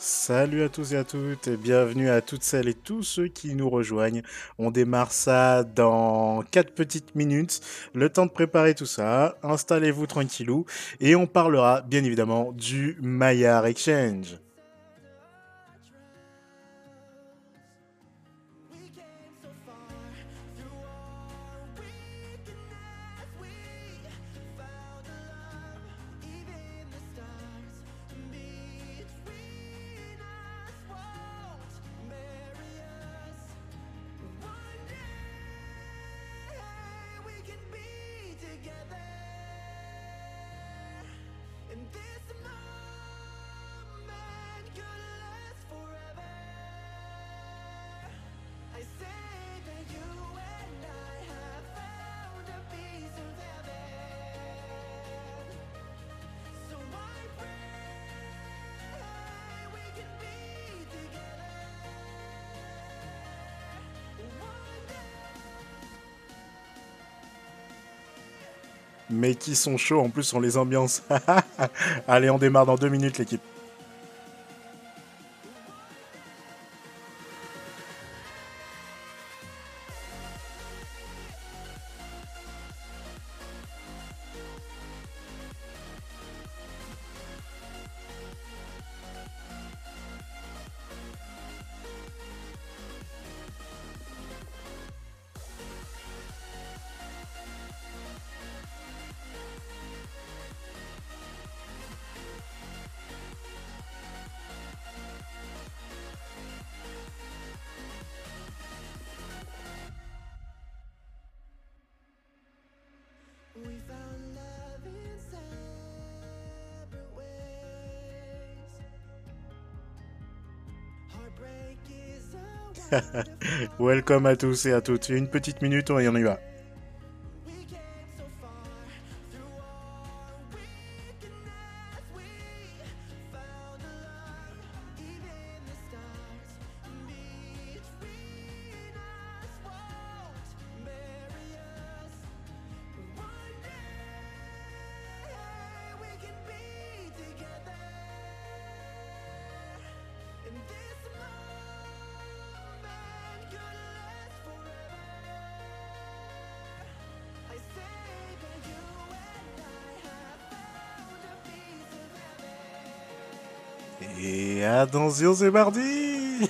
Salut à tous et à toutes, et bienvenue à toutes celles et tous ceux qui nous rejoignent. On démarre ça dans 4 petites minutes, le temps de préparer tout ça, installez-vous tranquillou, et on parlera bien évidemment du Maillard Exchange. Mais qui sont chauds en plus sur les ambiances. Allez, on démarre dans deux minutes l'équipe. Welcome à tous et à toutes. Une petite minute, on y va. Et attention, c'est parti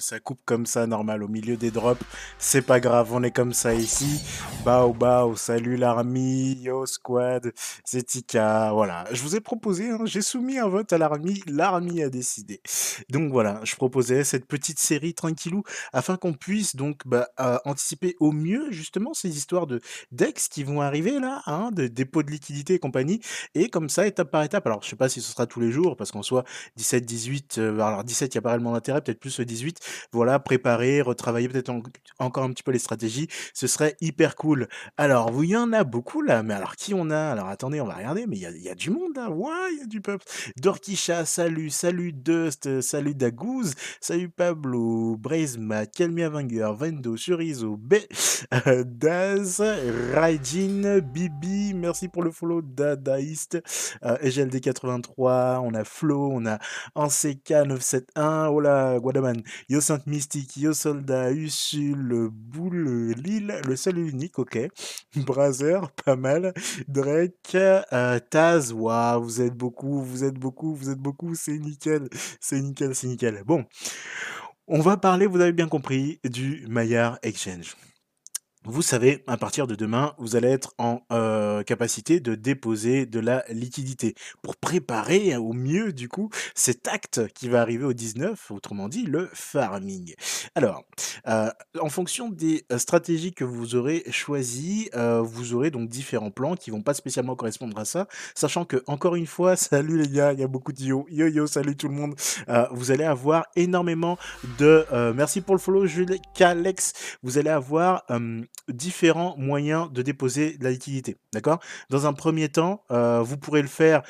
ça coupe comme ça, normal, au milieu des drops. C'est pas grave, on est comme ça ici. Bao, bao, salut l'armée, yo squad, c'est Tika. Voilà, je vous ai proposé, hein, j'ai soumis un vote à l'armée, l'armée a décidé. Donc voilà, je proposais cette petite série tranquillou afin qu'on puisse donc bah, euh, anticiper au mieux justement ces histoires de decks qui vont arriver là, hein, de dépôt de liquidité et compagnie. Et comme ça, étape par étape. Alors, je sais pas si ce sera tous les jours parce qu'en soit 17, 18, alors 17, il n'y a pas réellement d'intérêt, peut-être plus le 18 voilà, préparer, retravailler peut-être encore un petit peu les stratégies, ce serait hyper cool. Alors, il y en a beaucoup là, mais alors qui on a? Alors attendez, on va regarder, mais il y a, du monde là, ouais, il y a du peuple. Dorkisha, salut, salut Dust, salut Dagouz, salut Pablo, Brazema, Kelmia Wenger, Vendo, Chorizo, B, Daz, Raijin, Bibi, merci pour le follow, Dadaïst, euh, EGLD83, on a Flo, on a Anseka971, oh Guadaman, Yo Sainte Mystique, Yo Soldat, Usul, Boule, Lille, le seul et unique, ok. Pas mal. Drake, euh, Taz, waouh, vous êtes beaucoup, vous êtes beaucoup, vous êtes beaucoup, c'est nickel, c'est nickel, c'est nickel. Bon, on va parler, vous avez bien compris, du Maillard Exchange. Vous savez, à partir de demain, vous allez être en euh, capacité de déposer de la liquidité. Pour préparer au mieux, du coup, cet acte qui va arriver au 19, autrement dit, le farming. Alors, euh, en fonction des euh, stratégies que vous aurez choisies, vous aurez donc différents plans qui vont pas spécialement correspondre à ça, sachant que, encore une fois, salut les gars, il y a beaucoup de yo, yo yo, salut tout le monde, vous allez avoir énormément de... merci pour le follow, Jules Calex, vous allez avoir différents moyens de déposer la liquidité, d'accord? Dans un premier temps, heu, vous pourrez le faire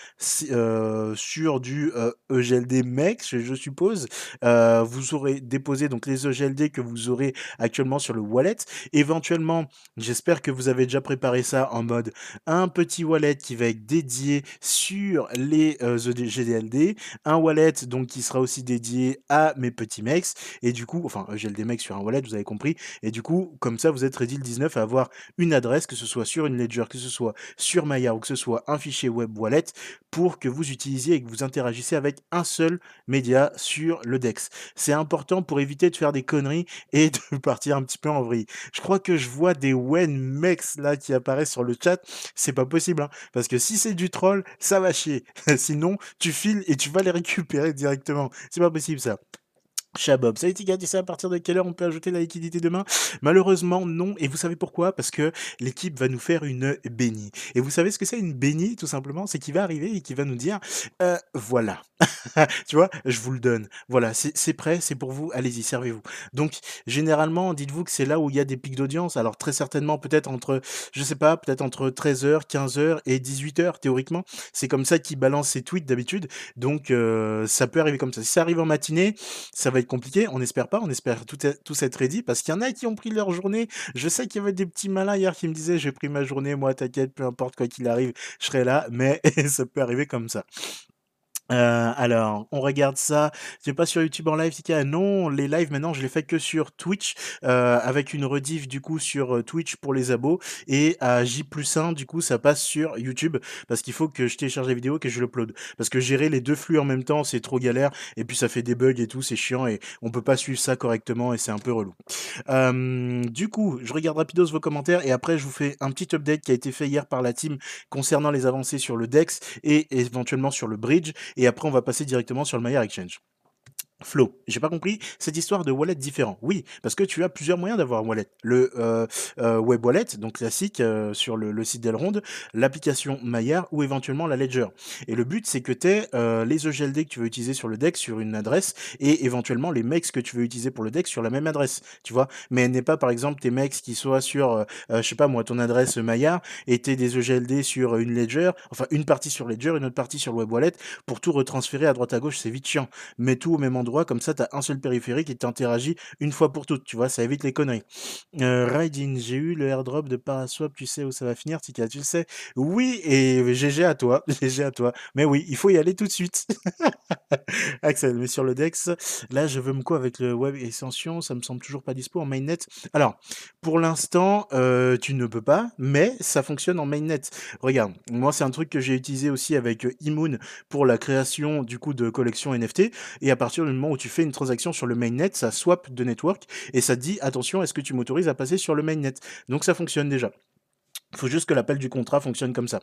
heu, sur du, EGLD MEX, je suppose. Vous aurez déposé donc les EGLD que vous aurez actuellement sur le wallet. Éventuellement, j'espère que vous avez déjà préparé ça en mode un petit wallet qui va être dédié sur les, heu, EGLD, un wallet donc qui sera aussi dédié à mes petits MEX et du coup enfin EGLD MEX sur un wallet, vous avez compris et du coup, comme ça, vous êtes ready le 19 à avoir une adresse, que ce soit sur une ledger, que ce soit sur Maya ou que ce soit un fichier web wallet pour que vous utilisiez et que vous interagissez avec un seul média sur le DEX. C'est important pour éviter de faire des conneries et de partir un petit peu en vrille. Je crois que je vois des WenMex là qui apparaissent sur le chat. C'est pas possible, hein, parce que si c'est du troll, ça va chier. Sinon, tu files et tu vas les récupérer directement. C'est pas possible ça. Chabob, salut Tika, tu sais à partir de quelle heure on peut ajouter la liquidité demain? Malheureusement non, et vous savez pourquoi? Parce que l'équipe va nous faire une bénie. Et vous savez ce que c'est une bénie tout simplement? C'est qu'il va arriver et qu'il va nous dire euh, voilà, tu vois, je vous le donne. Voilà, c'est prêt, c'est pour vous, allez-y, servez-vous. Donc généralement, dites-vous que c'est là où il y a des pics d'audience. Alors très certainement peut-être entre, je sais pas, peut-être entre 13h, 15h et 18h théoriquement. C'est comme ça qu'il balance ses tweets d'habitude. Donc euh, ça peut arriver comme ça. Si ça arrive en matinée, ça va être compliqué. On n'espère pas, on espère tout, tout être ready parce qu'il y en a qui ont pris leur journée. Je sais qu'il y avait des petits malins hier qui me disaient j'ai pris ma journée, moi t'inquiète, peu importe quoi qu'il arrive, je serai là. Mais ça peut arriver comme ça. Euh, alors, on regarde ça. C'est pas sur YouTube en live, Tika? Non, les lives maintenant, je les fais que sur Twitch, euh, avec une rediff du coup sur euh, Twitch pour les abos et à J+1 du coup ça passe sur YouTube parce qu'il faut que je télécharge la vidéo que je l'upload. Parce que gérer les deux flux en même temps, c'est trop galère et puis ça fait des bugs et tout, c'est chiant et on peut pas suivre ça correctement et c'est un peu relou. du coup, je regarde rapidos vos commentaires et après je vous fais un petit update qui a été fait hier par la team concernant les avancées sur le DEX et éventuellement sur le bridge et après on va passer directement sur le Maya Exchange. Flo, j'ai pas compris cette histoire de wallet différent. Oui, parce que tu as plusieurs moyens d'avoir un wallet. Le euh, euh, web wallet, donc classique euh, sur le, site d'Elrond, l'application Maillard ou éventuellement la Ledger. Et le but, c'est que tu aies les EGLD que tu veux utiliser sur le DEX sur une adresse et éventuellement les MEX que tu veux utiliser pour le DEX sur la même adresse, tu vois. Mais n'est pas par exemple tes MEX qui soient sur, je sais pas moi, ton adresse Maillard et tes des EGLD sur une Ledger, enfin une partie sur Ledger, une autre partie sur le web wallet pour tout retransférer à droite à gauche, c'est vite chiant. Mets tout au même endroit comme ça, tu as un seul périphérique et t'interagis une fois pour toutes, tu vois, ça évite les conneries. Euh, j'ai eu le airdrop de Paraswap, tu sais où ça va finir, Tika, tu le sais Oui, et GG à toi, GG à toi. Mais oui, il faut y aller tout de suite. Axel, mais sur le DEX, là, je veux me quoi avec le Web Extension, ça me semble toujours pas dispo en mainnet. Alors, pour l'instant, euh, tu ne peux pas, mais ça fonctionne en mainnet. Regarde, moi, c'est un truc que j'ai utilisé aussi avec Imoon pour la création, du coup, de collections NFT, et à partir du où tu fais une transaction sur le mainnet, ça swap de network et ça te dit attention, est-ce que tu m'autorises à passer sur le mainnet? Donc ça fonctionne déjà. Il faut juste que l'appel du contrat fonctionne comme ça.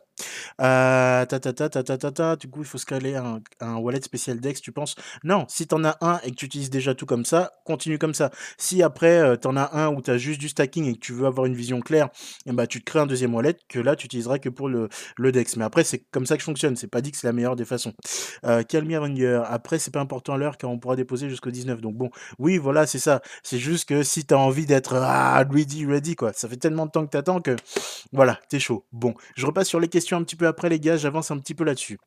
Euh, ta, ta, ta, ta, ta, ta, ta, du coup, il faut scaler un, un wallet spécial DEX, tu penses? Non, si tu en as un et que tu utilises déjà tout comme ça, continue comme ça. Si après, euh, tu en as un où tu as juste du stacking et que tu veux avoir une vision claire, ben, tu te crées un deuxième wallet que là, tu utiliseras que pour le, le DEX. Mais après, c'est comme ça que je fonctionne. C'est pas dit que c'est la meilleure des façons. Euh, Calmir Après, c'est pas important l'heure car on pourra déposer jusqu'au 19. Donc bon, oui, voilà, c'est ça. C'est juste que si tu as envie d'être ah, ready, ready, quoi. Ça fait tellement de temps que tu attends que voilà, t'es chaud. Bon, je repasse sur les questions un petit peu après, les gars, j'avance un petit peu là-dessus.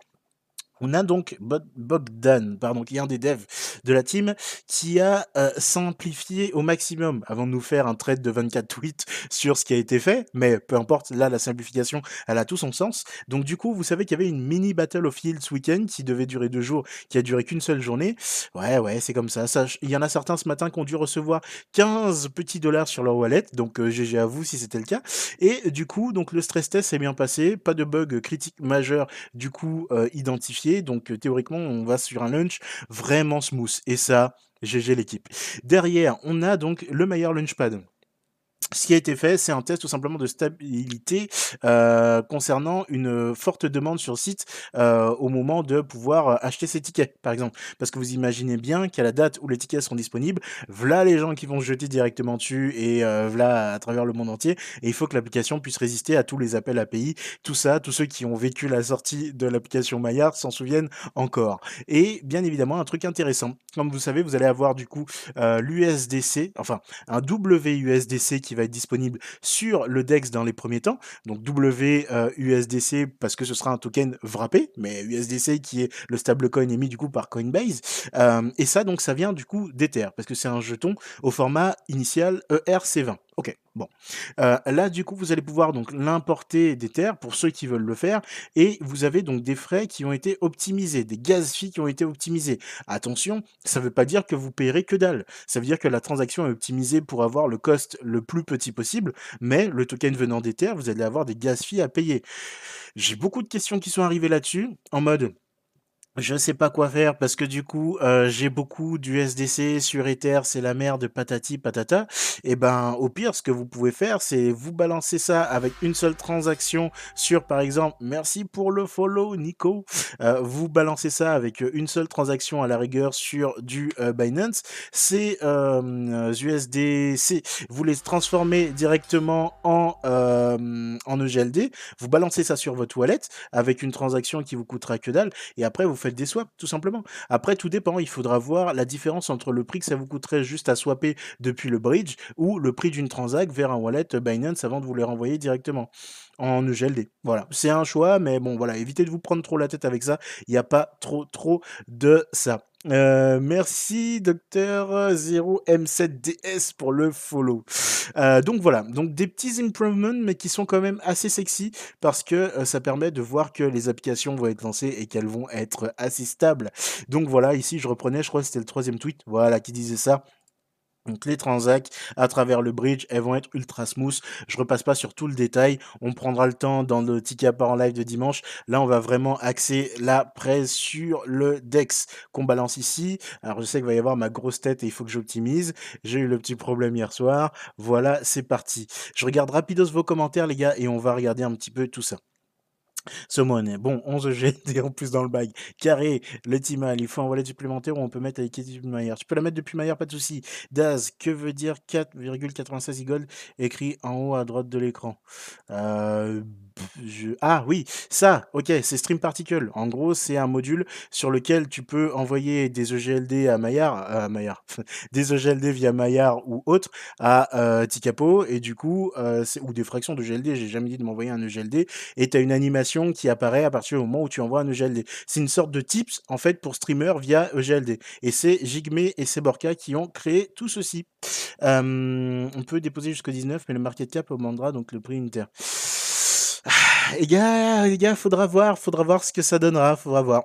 On a donc Bogdan, pardon, qui est un des devs de la team, qui a euh, simplifié au maximum avant de nous faire un trade de 24 tweets sur ce qui a été fait, mais peu importe, là, la simplification, elle a tout son sens. Donc du coup, vous savez qu'il y avait une mini Battle of Fields ce week-end qui devait durer deux jours, qui a duré qu'une seule journée. Ouais, ouais, c'est comme ça. Il y en a certains ce matin qui ont dû recevoir 15 petits dollars sur leur wallet, donc GG euh, à vous si c'était le cas. Et du coup, donc le stress test s'est bien passé, pas de bug critique majeur du coup euh, identifié donc théoriquement, on va sur un launch vraiment smooth. Et ça, GG l'équipe. Derrière, on a donc le meilleur launchpad ce qui a été fait, c'est un test tout simplement de stabilité euh, concernant une forte demande sur site euh, au moment de pouvoir acheter ces tickets, par exemple. Parce que vous imaginez bien qu'à la date où les tickets seront disponibles, voilà les gens qui vont se jeter directement dessus et euh, voilà à travers le monde entier. Et il faut que l'application puisse résister à tous les appels API, tout ça, tous ceux qui ont vécu la sortie de l'application Maillard s'en souviennent encore. Et bien évidemment, un truc intéressant, comme vous savez, vous allez avoir du coup l'USDC, enfin un WUSDC qui va va être disponible sur le DEX dans les premiers temps. Donc WUSDC parce que ce sera un token wrappé, mais USDC qui est le stablecoin émis du coup par Coinbase. et ça, donc, ça vient du coup d'Ether parce que c'est un jeton au format initial ERC20. Ok, bon. Euh, là, du coup, vous allez pouvoir donc l'importer des terres pour ceux qui veulent le faire, et vous avez donc des frais qui ont été optimisés, des gaz fees qui ont été optimisés. Attention, ça ne veut pas dire que vous payerez que dalle. Ça veut dire que la transaction est optimisée pour avoir le cost le plus petit possible, mais le token venant des terres, vous allez avoir des gaz fees à payer. J'ai beaucoup de questions qui sont arrivées là-dessus, en mode je sais pas quoi faire parce que du coup, euh, j'ai beaucoup d'USDC sur Ether, c'est la merde, patati patata. Et ben, au pire, ce que vous pouvez faire, c'est vous balancer ça avec une seule transaction sur, par exemple, merci pour le follow, Nico. Euh, vous balancez ça avec une seule transaction à la rigueur sur du euh, Binance. Ces USDC, vous les transformez directement en, en EGLD. Vous balancez ça sur votre wallet avec une transaction qui vous coûtera que dalle. Et après, vous faites des swaps, tout simplement. Après, tout dépend. Il faudra voir la différence entre le prix que ça vous coûterait juste à swapper depuis le bridge ou le prix d'une transac vers un wallet Binance avant de vous les renvoyer directement en EGLD. Voilà, c'est un choix, mais bon, voilà, évitez de vous prendre trop la tête avec ça. Il n'y a pas trop, trop de ça. Euh, merci Docteur 0M7DS pour le follow. Euh, donc voilà, donc des petits improvements mais qui sont quand même assez sexy parce que euh, ça permet de voir que les applications vont être lancées et qu'elles vont être assez stables. Donc voilà, ici je reprenais, je crois que c'était le troisième tweet, voilà, qui disait ça. Donc les transacts à travers le bridge, elles vont être ultra smooth. Je repasse pas sur tout le détail. On prendra le temps dans le ticket en live de dimanche. Là, on va vraiment axer la presse sur le DEX qu'on balance ici. Alors je sais qu'il va y avoir ma grosse tête et il faut que j'optimise. J'ai eu le petit problème hier soir. Voilà, c'est parti. Je regarde rapidos vos commentaires les gars et on va regarder un petit peu tout ça. Summon, bon, 11 GD en plus dans le bag. Carré, le Timal, il faut un wallet supplémentaire ou on peut mettre avec depuis Maillard. Tu peux la mettre depuis Maillard, pas de souci. Daz, que veut dire 4,96 gold écrit en haut à droite de l'écran? Euh, ah oui, ça, ok, c'est Stream Particle. En gros, c'est un module sur lequel tu peux envoyer des EGLD à Maillard, à Maillard, des EGLD via Maillard ou autre à euh, Tikapo, et du coup, euh, ou des fractions de GLD, j'ai jamais dit de m'envoyer un EGLD, et tu as une animation qui apparaît à partir du moment où tu envoies un EGLD. C'est une sorte de tips, en fait, pour streamer via EGLD. Et c'est Jigme et Seborka qui ont créé tout ceci. Euh, on peut déposer jusqu'au 19, mais le market cap augmentera donc le prix unitaire. Ah, les gars, les gars, faudra voir, faudra voir ce que ça donnera, faudra voir.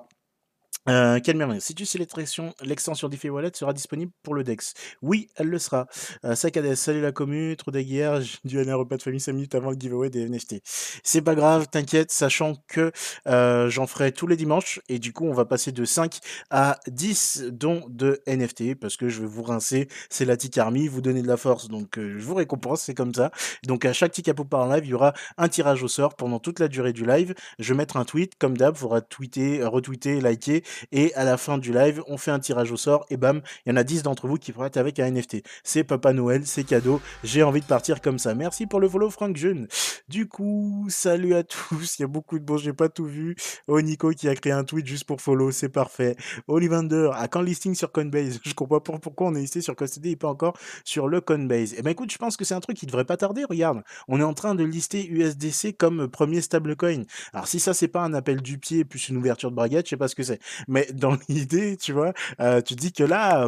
Euh, merveille. Si tu sais l'extension DeFi Wallet sera disponible pour le DEX. Oui, elle le sera. Euh, Sakades, salut la commu, trop d'aguerre, j'ai dû aller un repas de famille 5 minutes avant le giveaway des NFT. C'est pas grave, t'inquiète, sachant que euh, j'en ferai tous les dimanches et du coup on va passer de 5 à 10 dons de NFT parce que je vais vous rincer, c'est la Tic Army, vous donner de la force, donc euh, je vous récompense, c'est comme ça. Donc à chaque Tic par live, il y aura un tirage au sort pendant toute la durée du live. Je vais mettre un tweet, comme d'hab, faudra tweeter, retweeter, liker et à la fin du live, on fait un tirage au sort et bam, il y en a 10 d'entre vous qui être avec un NFT. C'est Papa Noël, c'est cadeau, j'ai envie de partir comme ça. Merci pour le follow Frank Jeune. Du coup, salut à tous, il y a beaucoup de bon, j'ai pas tout vu. Oh Nico qui a créé un tweet juste pour follow, c'est parfait. Olivander, à quand listing sur Coinbase? Je comprends pas pourquoi on est listé sur Custody et pas encore sur le Coinbase. Eh ben écoute, je pense que c'est un truc qui devrait pas tarder, regarde. On est en train de lister USDC comme premier stablecoin. Alors si ça c'est pas un appel du pied plus une ouverture de braguette, je sais pas ce que c'est. Mais dans l'idée, tu vois, euh, tu dis que là,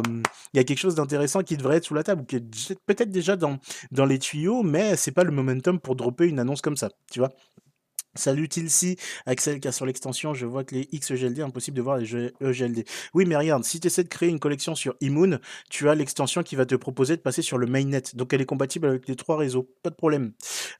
il y a quelque chose d'intéressant qui devrait être sous la table, qui est peut-être déjà dans, dans les tuyaux, mais c'est pas le momentum pour dropper une annonce comme ça, tu vois? Salut Tilsi, Axel car sur l'extension, je vois que les XEGLD, impossible de voir les EGLD. Oui, mais regarde, si tu essaies de créer une collection sur Immoon, tu as l'extension qui va te proposer de passer sur le mainnet. Donc elle est compatible avec les trois réseaux, pas de problème.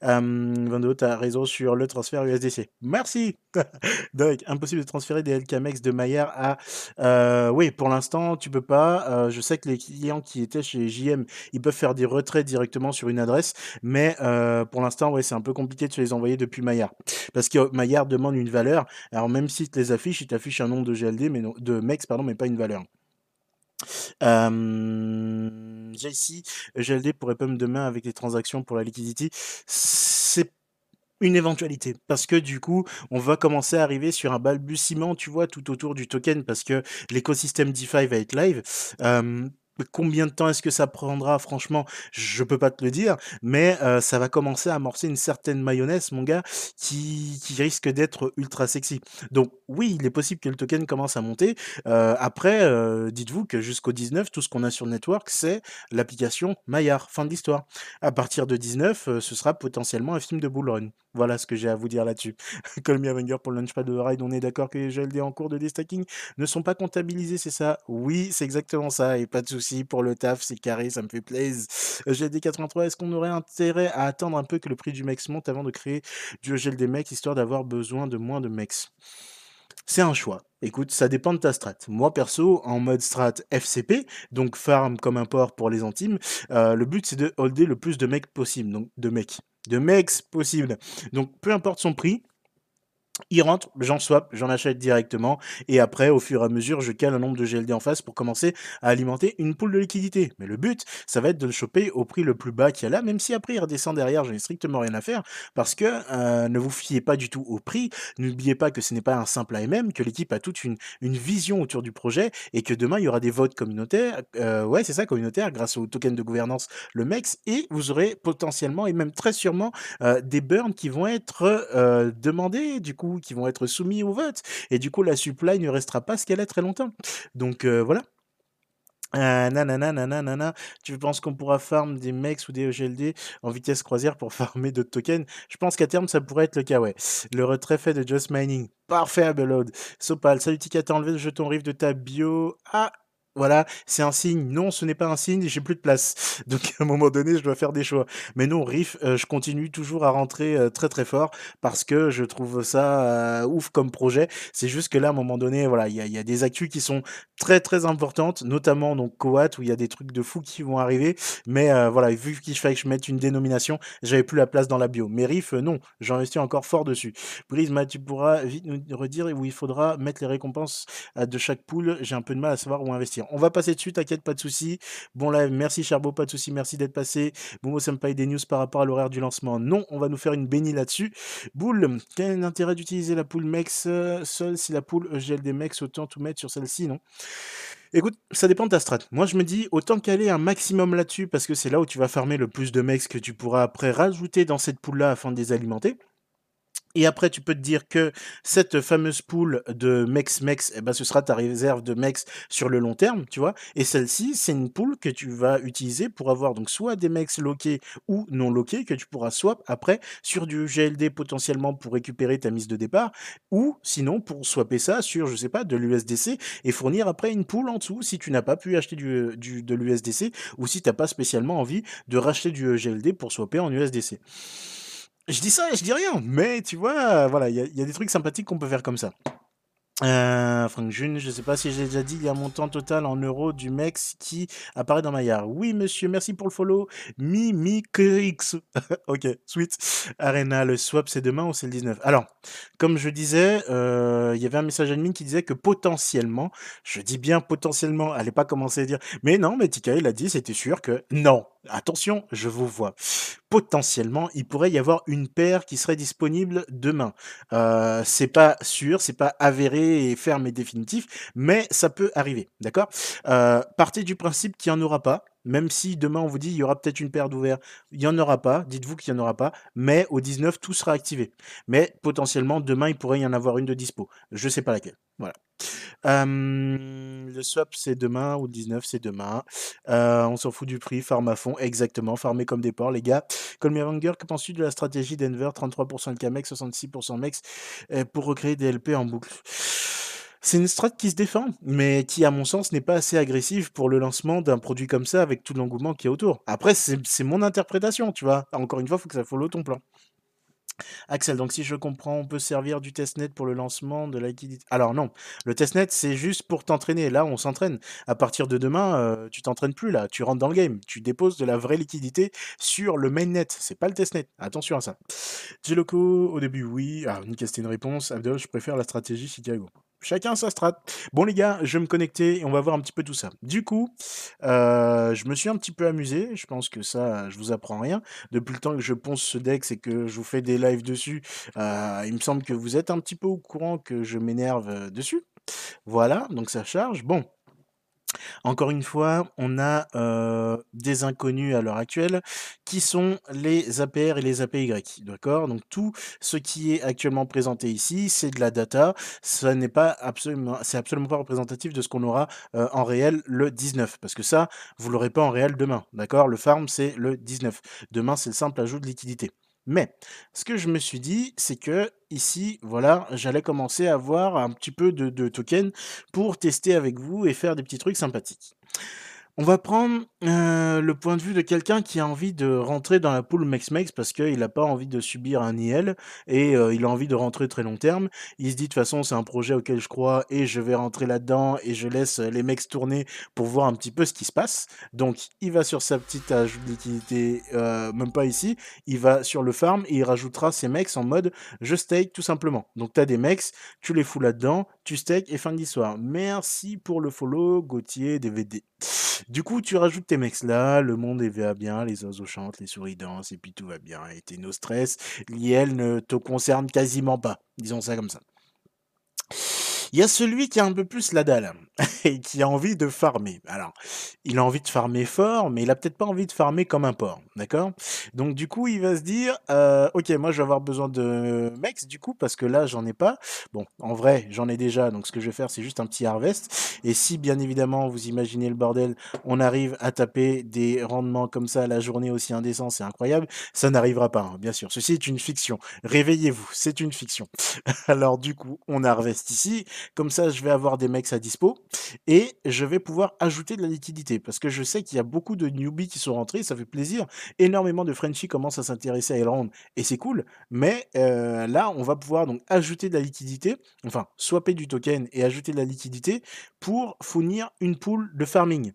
Euh, 22, tu as réseau sur le transfert USDC. Merci Donc, impossible de transférer des LKMX de Maillard à... Euh, oui, pour l'instant, tu peux pas. Euh, je sais que les clients qui étaient chez JM, ils peuvent faire des retraits directement sur une adresse, mais euh, pour l'instant, c'est un peu compliqué de se les envoyer depuis Maillard. Parce que Maillard demande une valeur. Alors même si tu les affiches, il t'affiche un nombre de GLD, mais de MEX, pardon, mais pas une valeur. Euh, JC, GLD pourrait me demain avec les transactions pour la liquidity. C'est une éventualité parce que du coup on va commencer à arriver sur un balbutiement tu vois tout autour du token parce que l'écosystème DeFi va être live Combien de temps est-ce que ça prendra? Franchement, je peux pas te le dire, mais heu, ça va commencer à amorcer une certaine mayonnaise, mon gars, qui risque d'être ultra sexy. Donc oui, il est possible que le token commence à monter. Heu, après, heu, dites-vous que jusqu'au 19, tout ce qu'on a sur network, c'est l'application Maillard, fin de l'histoire. À partir de 19, heu, ce sera potentiellement un film de bull run. Voilà ce que j'ai à vous dire là-dessus. Call me Avenger pour le Launchpad de Ride, on est d'accord que les GLD en cours de destacking ne sont pas comptabilisés, c'est ça? Oui, c'est exactement ça et pas de souci pour le taf, c'est carré, ça me fait plaisir. GLD 83, est-ce qu'on aurait intérêt à attendre un peu que le prix du MEX monte avant de créer du GLD MEX, histoire d'avoir besoin de moins de MEX? C'est un choix. Écoute, ça dépend de ta strat. Moi, perso, en mode strat FCP, donc farm comme un port pour les antimes, euh, le but c'est de holder le plus de mecs possible, donc de mecs, de mecs possible. Donc peu importe son prix, il rentre, j'en swap, j'en achète directement, et après, au fur et à mesure, je cale un nombre de GLD en face pour commencer à alimenter une poule de liquidité. Mais le but, ça va être de le choper au prix le plus bas qu'il y a là, même si après il redescend derrière, j'en ai strictement rien à faire, parce que euh, ne vous fiez pas du tout au prix, n'oubliez pas que ce n'est pas un simple AMM, que l'équipe a toute une, vision autour du projet, et que demain, il y aura des votes communautaires, euh, ouais, c'est ça, communautaires, grâce au token de gouvernance, le MEX, et vous aurez potentiellement, et même très sûrement, euh, des burns qui vont être euh, demandés, du coup, qui vont être soumis au vote. Et du coup, la supply ne restera pas ce qu'elle est très longtemps. Donc euh, voilà. Euh, nanana, nanana, tu penses qu'on pourra farm des mecs ou des EGLD en vitesse croisière pour farmer d'autres tokens? Je pense qu'à terme, ça pourrait être le cas, ouais. Le retrait fait de Just Mining. Parfait, Abelode. Sopal, salut Tika, t'as enlevé le jeton riff de ta bio. Ah, voilà, c'est un signe. Non, ce n'est pas un signe, j'ai plus de place. Donc à un moment donné, je dois faire des choix. Mais non, Riff, euh, je continue toujours à rentrer euh, très très fort parce que je trouve ça euh, ouf comme projet. C'est juste que là, à un moment donné, voilà, il y a, des actus qui sont très très importantes, notamment donc Coat où il y a des trucs de fou qui vont arriver. Mais voilà, vu qu'il fallait que je mette une dénomination, j'avais plus la place dans la bio. Mais Riff, non, j'investis encore fort dessus. Prisma, tu pourras vite nous redire où il faudra mettre les récompenses de chaque pool. J'ai un peu de mal à savoir où investir. On va passer dessus, t'inquiète, pas de souci. Bon live, merci Charbo, pas de souci, merci d'être passé. Bon, ça me paye des news par rapport à l'horaire du lancement. Non, on va nous faire une bénie là-dessus. Boule, quel est d'utiliser la poule MEX euh, seule si la poule EGLD MEX, autant tout mettre sur celle-ci, non? Écoute, ça dépend de ta strat. Moi, je me dis, autant caler un maximum là-dessus, parce que c'est là où tu vas farmer le plus de mecs que tu pourras après rajouter dans cette poule-là afin de les alimenter. Et après, tu peux te dire que cette fameuse pool de Mex Mex, eh ben, ce sera ta réserve de Mex sur le long terme, tu vois. Et celle-ci, c'est une pool que tu vas utiliser pour avoir donc soit des Mex loqués ou non loqués que tu pourras swap après sur du GLD potentiellement pour récupérer ta mise de départ ou sinon pour swapper ça sur, je sais pas, de l'USDC et fournir après une pool en dessous si tu n'as pas pu acheter de l'USDC ou si tu n'as pas spécialement envie de racheter du GLD pour swapper en USDC. Je dis ça, je dis rien, mais tu vois, voilà, il y, a des trucs sympathiques qu'on peut faire comme ça. Euh, Franck June, je ne sais pas si j'ai déjà dit, il y a un montant total en euros du MEX qui apparaît dans ma yard. Oui, monsieur, merci pour le follow. Mimikrix. ok, sweet. Arena, le swap, c'est demain ou c'est le 19 Alors, comme je disais, euh, il y avait un message admin qui disait que potentiellement, je dis bien potentiellement, allez pas commencer à dire, mais non, mais Tika, il a dit, c'était sûr que non. Attention, je vous vois. Potentiellement, il pourrait y avoir une paire qui serait disponible demain. Euh, c'est pas sûr, c'est pas avéré et ferme et définitif, mais ça peut arriver, d'accord? Euh, Partez du principe qu'il n'y en aura pas, même si demain on vous dit il y aura peut-être une paire d'ouverts, il n'y en aura pas, dites-vous qu'il n'y en aura pas, mais au 19 tout sera activé. Mais potentiellement demain il pourrait y en avoir une de dispo. Je sais pas laquelle. Voilà. Euh, le swap c'est demain ou le 19 c'est demain. Euh, on s'en fout du prix, farm à fond, exactement, farmer comme des porcs les gars. Colmier que penses-tu de la stratégie d'Enver? 33% de KMEX, 66% MEX pour recréer des LP en boucle c'est une strat qui se défend, mais qui, à mon sens, n'est pas assez agressive pour le lancement d'un produit comme ça avec tout l'engouement qui est autour. Après, c'est mon interprétation, tu vois. Encore une fois, il faut que ça follow ton plan. Axel, donc si je comprends, on peut servir du testnet pour le lancement de la liquidité. Alors non, le testnet c'est juste pour t'entraîner. Là, on s'entraîne. À partir de demain, euh, tu t'entraînes plus là, tu rentres dans le game. Tu déposes de la vraie liquidité sur le mainnet. C'est pas le testnet. Attention à ça. Loco, au début, oui. Ah, Nick, c'était une réponse. Abdel, je préfère la stratégie Chicago. Chacun sa strat. Bon les gars, je vais me connecter et on va voir un petit peu tout ça. Du coup, euh, je me suis un petit peu amusé. Je pense que ça, je vous apprends rien. Depuis le temps que je ponce ce deck et que je vous fais des lives dessus, euh, il me semble que vous êtes un petit peu au courant que je m'énerve euh, dessus. Voilà, donc ça charge. Bon, Encore une fois, on a, des inconnus à l'heure actuelle, qui sont les APR et les APY? Donc tout ce qui est actuellement présenté ici, c'est de la data, ça n'est absolument c'est absolument pas représentatif de ce qu'on aura, en réel le 19 parce que ça, vous l'aurez pas en réel demain, d'accord? Le farm, c'est le 19. Demain, c'est le simple ajout de liquidité. Mais ce que je me suis dit, c'est que ici, voilà, j'allais commencer à avoir un petit peu de de tokens pour tester avec vous et faire des petits trucs sympathiques. On va prendre, heu, le point de vue de quelqu'un qui a envie de rentrer dans la pool MEX-MEX parce qu'il a pas envie de subir un IL et heu, il a envie de rentrer très long terme. Il se dit: «De toute façon, c'est un projet auquel je crois et je vais rentrer là-dedans et je laisse, les MEX tourner pour voir un petit peu ce qui se passe». Donc il va sur sa petite ajout de liquidité, même pas ici, il va sur le farm et il rajoutera ses MEX en mode: «Je stake» tout simplement. Donc tu as des MEX, tu les fous là-dedans, tu stakes et fin de l'histoire. Merci pour le follow Gauthier DVD. Du coup, tu rajoutes tes mecs là, le monde va bien, les oiseaux chantent, les souris dansent, et puis tout va bien. Et tes no stress, l'IL ne te concerne quasiment pas. Disons ça comme ça. Il y a celui qui a un peu plus la dalle et qui a envie de farmer. Alors, il a envie de farmer fort, mais il a peut-être pas envie de farmer comme un porc, d'accord? Donc du coup, il va se dire, heu: «OK, moi je vais avoir besoin de mex du coup parce que là j'en ai pas». Bon, en vrai, j'en ai déjà, donc ce que je vais faire, c'est juste un petit harvest et si bien évidemment, vous imaginez le bordel, on arrive à taper des rendements comme ça la journée aussi indécents, c'est incroyable, ça n'arrivera pas, hein, bien sûr. Ceci est une fiction. Réveillez-vous, c'est une fiction. Alors du coup, on harvest ici comme ça, je vais avoir des mecs à dispo et je vais pouvoir ajouter de la liquidité parce que je sais qu'il y a beaucoup de newbies qui sont rentrés, ça fait plaisir. Énormément de Frenchies commencent à s'intéresser à Elrond et c'est cool. Mais euh, là, on va pouvoir donc ajouter de la liquidité, enfin swapper du token et ajouter de la liquidité pour fournir une pool de farming.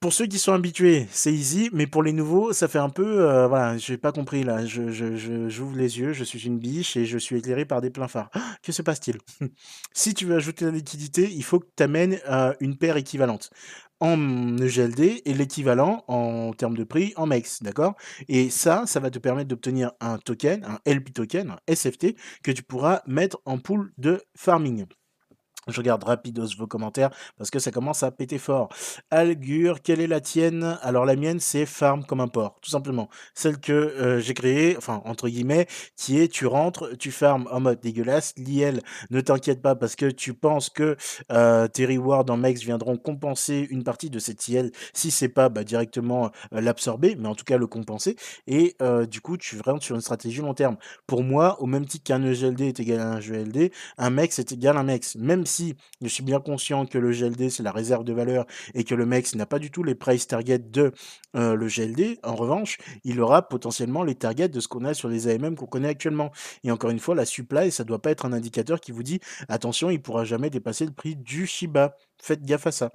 Pour ceux qui sont habitués, c'est easy, mais pour les nouveaux, ça fait un peu, euh, voilà, j'ai pas compris là. Je, je, j'ouvre les yeux, je suis une biche et je suis éclairé par des pleins phares. Ah, que se passe-t-il? Si tu veux ajouter la liquidité, il faut que tu amènes une paire équivalente en EGLD et l'équivalent en termes de prix en MEX, d'accord? Et ça, ça va te permettre d'obtenir un token, un LP token, un SFT, que tu pourras mettre en pool de farming. Je regarde rapidos vos commentaires parce que ça commence à péter fort. Algur, quelle est la tienne? Alors la mienne, c'est farm comme un porc, tout simplement. Celle que euh, j'ai créée, enfin entre guillemets, qui est tu rentres, tu farmes en mode dégueulasse. L'IL, ne t'inquiète pas parce que tu penses que euh, tes rewards en max viendront compenser une partie de cette IL. Si c'est pas bah, directement euh, l'absorber, mais en tout cas le compenser. Et du coup, tu rentres sur une stratégie long terme. Pour moi, au même titre qu'un EGLD est égal à un GLD, un MEX est égal à un MEX. Même si je suis bien conscient que le GLD, c'est la réserve de valeur et que le MEX n'a pas du tout les price targets de euh, le GLD, en revanche, il aura potentiellement les targets de ce qu'on a sur les AMM qu'on connaît actuellement. Et encore une fois, la supply, ça ne doit pas être un indicateur qui vous dit attention, il ne pourra jamais dépasser le prix du Shiba. Faites gaffe à ça.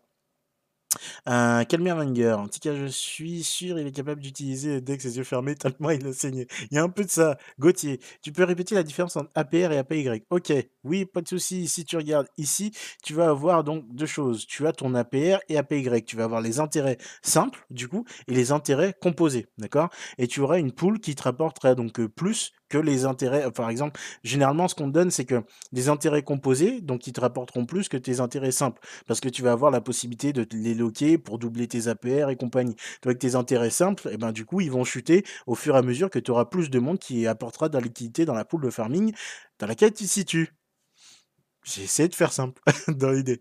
Un Wenger, en tout cas, je suis sûr, il est capable d'utiliser dès que ses yeux fermés, tellement il a saigné. Il y a un peu de ça. Gauthier, tu peux répéter la différence entre APR et APY Ok, oui, pas de souci. Si tu regardes ici, tu vas avoir donc deux choses. Tu as ton APR et APY. Tu vas avoir les intérêts simples, du coup, et les intérêts composés, d'accord? Et tu auras une poule qui te rapporterait donc plus que les intérêts. Par exemple, généralement, ce qu'on te donne, c'est que des intérêts composés, donc ils te rapporteront plus que tes intérêts simples, parce que tu vas avoir la possibilité de les loquer pour doubler tes APR et compagnie. Avec tes intérêts simples, et eh ben du coup, ils vont chuter au fur et à mesure que tu auras plus de monde qui apportera de la liquidité dans la poule de farming dans laquelle tu te situes. J'ai de faire simple dans l'idée.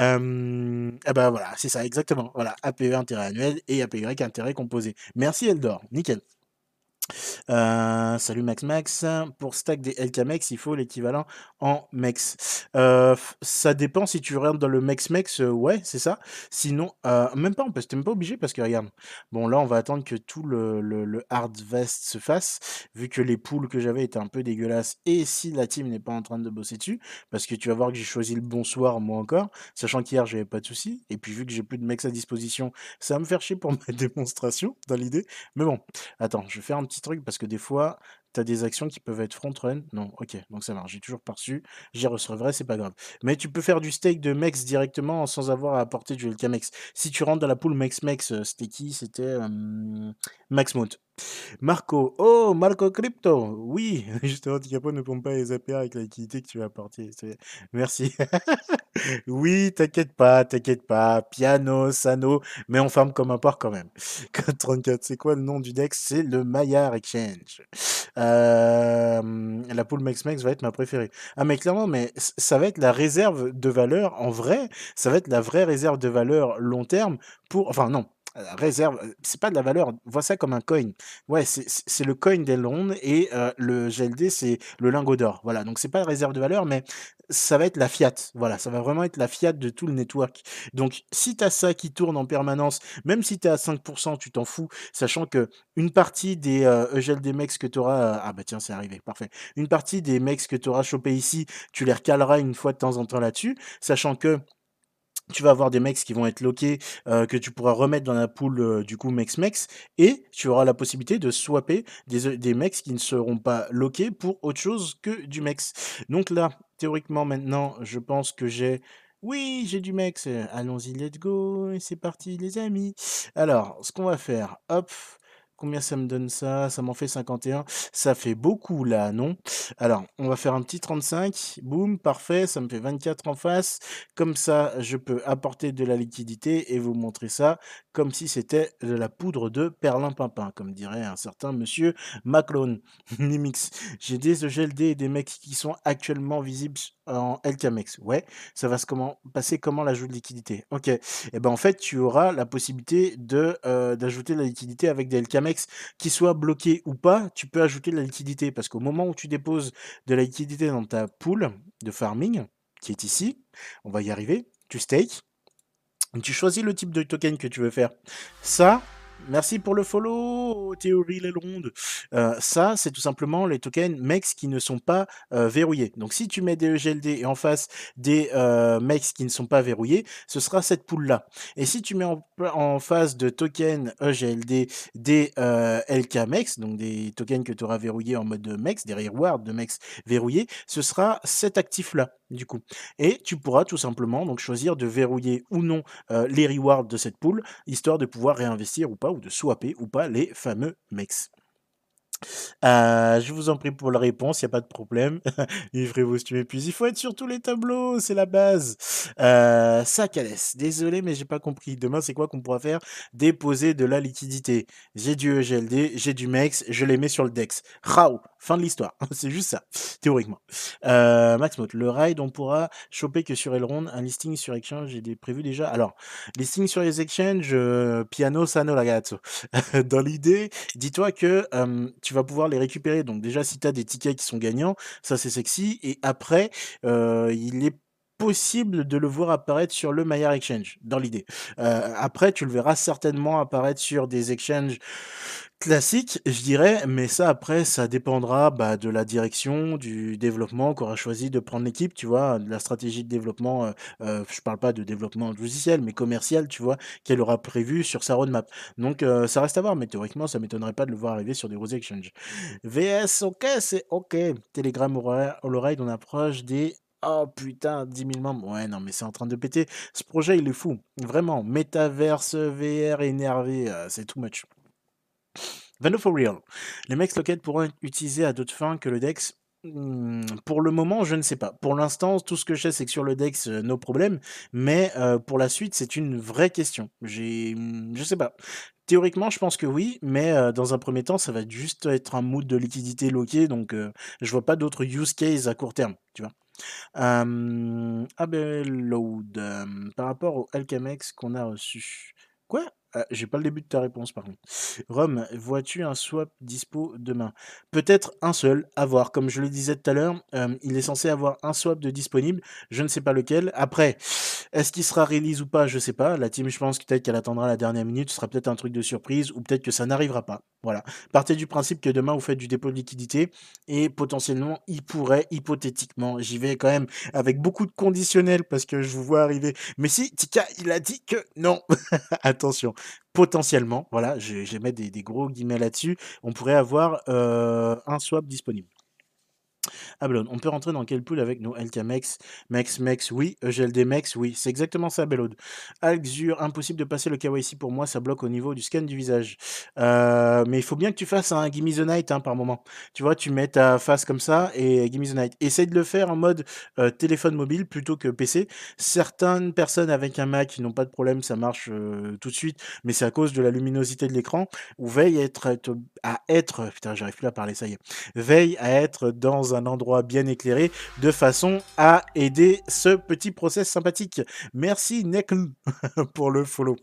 Euh, eh ben voilà, c'est ça, exactement. Voilà, APE intérêt annuel et APY intérêt composé. Merci Eldor, nickel. Euh, salut Max Max. Pour stack des LKMex, il faut l'équivalent en MEX. Euh, ça dépend si tu rentres dans le MEX MEX, euh, ouais, c'est ça. Sinon, même pas, on peut, même pas obligé parce que regarde. Bon, là, on va attendre que tout le, le, hard vest se fasse, vu que les poules que j'avais étaient un peu dégueulasses. Et si la team n'est pas en train de bosser dessus, parce que tu vas voir que j'ai choisi le bonsoir, moi encore, sachant qu'hier, j'avais pas de soucis. Et puis, vu que j'ai plus de MEX à disposition, ça va me faire chier pour ma démonstration dans l'idée. Mais bon, attends, je vais faire un petit truc parce que des fois, Tu as des actions qui peuvent être front run. Non, OK, donc ça marche. J'ai toujours pas reçu. J'y recevrai, c'est pas grave. Mais tu peux faire du stake de Mex directement sans avoir à apporter du LKMex. Si tu rentres dans la pool Mex-Mex, euh, c'était qui? C'était euh, Maxmouth. Marco, oh, Marco Crypto, oui, justement, Ticapo ne pompe pas les APA avec la liquidité que tu as apportée. Merci. Oui, t'inquiète pas, t'inquiète pas. Piano, Sano, mais on ferme comme un porc quand même. Code 34, c'est quoi le nom du deck? C'est le Maillard Exchange. Euh, la pool Mex-Mex va être ma préférée. Ah, mais clairement, mais ça va être la réserve de valeur, en vrai, ça va être la vraie réserve de valeur long terme pour, enfin non, réserve, euh, c'est pas de la valeur, vois ça comme un coin. Ouais, c'est le coin d'Elrond et euh, le GLD, c'est le lingot d'or. Voilà, donc c'est pas réserve de valeur, mais ça va être la fiat. Voilà, ça va vraiment être la fiat de tout le network. Donc, si tu as ça qui tourne en permanence, même si tu es à 5%, tu t'en fous, sachant que une partie des euh, EGLD mecs que tu auras. ah bah tiens, c'est arrivé, parfait. Une partie des mecs que tu auras chopé ici, tu les recaleras une fois de temps en temps là-dessus, sachant que tu vas avoir des mecs qui vont être loqués, euh, que tu pourras remettre dans la pool euh, du coup mex mex et tu auras la possibilité de swapper des, des mecs qui ne seront pas loqués pour autre chose que du mex. Donc là, théoriquement maintenant, je pense que j'ai... Oui, j'ai du mex. Allons-y, let's go. Et c'est parti, les amis. Alors, ce qu'on va faire, hop, Combien ça me donne ça Ça m'en fait 51. Ça fait beaucoup là, non? Alors, on va faire un petit 35. Boum, parfait. Ça me fait 24 en face. Comme ça, je peux apporter de la liquidité et vous montrer ça comme si c'était de la poudre de perlimpinpin, comme dirait un certain monsieur Maclone. Nimix. J'ai des EGLD et des mecs qui sont actuellement visibles en LKMX. Ouais, ça va se passer comment l'ajout de liquidité? Ok. Et ben en fait, tu auras la possibilité euh, d'ajouter de la liquidité avec des LKMX qui soient bloqués ou pas. Tu peux ajouter de la liquidité parce qu'au moment où tu déposes de la liquidité dans ta pool de farming, qui est ici, on va y arriver, tu stake, tu choisis le type de token que tu veux faire. Ça, merci pour le follow, Théorie Lelronde. Euh, ça, c'est tout simplement les tokens MEX qui ne sont pas euh, verrouillés. Donc, si tu mets des EGLD et en face des euh, MEX qui ne sont pas verrouillés, ce sera cette pool-là. Et si tu mets en, en face de tokens EGLD des euh, LK MEX, donc des tokens que tu auras verrouillés en mode MEX, des rewards de MEX verrouillés, ce sera cet actif-là du coup. Et tu pourras tout simplement donc choisir de verrouiller ou non les rewards de cette pool, histoire de pouvoir réinvestir ou pas, ou de swapper ou pas les fameux mex. Euh, je vous en prie pour la réponse, il n'y a pas de problème. Livrez-vous si puis il faut être sur tous les tableaux, c'est la base. Euh, ça, désolé, mais j'ai pas compris. Demain, c'est quoi qu'on pourra faire? Déposer de la liquidité. J'ai du EGLD, j'ai du MEX, je les mets sur le DEX. Rao, fin de l'histoire. c'est juste ça, théoriquement. Euh, Maxmot, le ride, on pourra choper que sur Elrond, un listing sur Exchange, j'ai prévu déjà. Alors, listing sur les exchanges, euh, piano, sano, ragazzo. Dans l'idée, dis-toi que euh, tu vas pouvoir les récupérer. Donc déjà, si tu as des tickets qui sont gagnants, ça c'est sexy. Et après, euh, il est possible de le voir apparaître sur le Maillard Exchange, dans l'idée. Euh, après, tu le verras certainement apparaître sur des exchanges classiques, je dirais, mais ça, après, ça dépendra bah, de la direction, du développement qu'aura choisi de prendre l'équipe, tu vois, de la stratégie de développement, euh, euh, je parle pas de développement logiciel, mais commercial, tu vois, qu'elle aura prévu sur sa roadmap. Donc, euh, ça reste à voir, mais théoriquement, ça m'étonnerait pas de le voir arriver sur des gros exchanges. VS, ok, c'est ok. Telegram l'oreille, on approche des Oh putain, 10 000 membres. Ouais, non, mais c'est en train de péter. Ce projet, il est fou. Vraiment. Métaverse, VR, énervé, euh, c'est too much. Vano for real. Les mecs loquettes pourront être utilisés à d'autres fins que le DEX. Hmm, pour le moment, je ne sais pas. Pour l'instant, tout ce que je sais, c'est que sur le DEX, euh, nos problèmes. Mais euh, pour la suite, c'est une vraie question. J'ai, hmm, je sais pas. Théoriquement, je pense que oui, mais dans un premier temps, ça va juste être un mood de liquidité loqué, donc euh, je vois pas d'autres use case à court terme, tu vois. Euh, Load, par rapport au LKMX qu'on a reçu. Quoi ah, J'ai pas le début de ta réponse par contre. Rome, vois-tu un swap dispo demain? Peut-être un seul, à voir. Comme je le disais tout à l'heure, euh, il est censé avoir un swap de disponible. Je ne sais pas lequel. Après, est-ce qu'il sera release ou pas? Je sais pas. La team, je pense peut-être qu'elle attendra la dernière minute. Ce sera peut-être un truc de surprise ou peut-être que ça n'arrivera pas. Voilà. Partez du principe que demain, vous faites du dépôt de liquidité et potentiellement, il pourrait, hypothétiquement, j'y vais quand même avec beaucoup de conditionnels parce que je vous vois arriver. Mais si, Tika, il a dit que non. Attention potentiellement, voilà, mets des, des gros guillemets là-dessus, on pourrait avoir euh, un swap disponible. Ablon, on peut rentrer dans quel pool avec nos LKMex Mex, Mex, oui. EGLD Mex, oui. C'est exactement ça, Bellode. Alxur, impossible de passer le KYC pour moi, ça bloque au niveau du scan du visage. Euh, mais il faut bien que tu fasses un Gimme the Night hein, par moment. Tu vois, tu mets ta face comme ça et Gimme the Night. Essaye de le faire en mode euh, téléphone mobile plutôt que PC. Certaines personnes avec un Mac n'ont pas de problème, ça marche euh, tout de suite, mais c'est à cause de la luminosité de l'écran. Ou veille à être, à être, putain, j'arrive plus à parler, ça y est. Veille à être dans un endroit bien éclairé de façon à aider ce petit process sympathique. Merci Nekl pour le follow.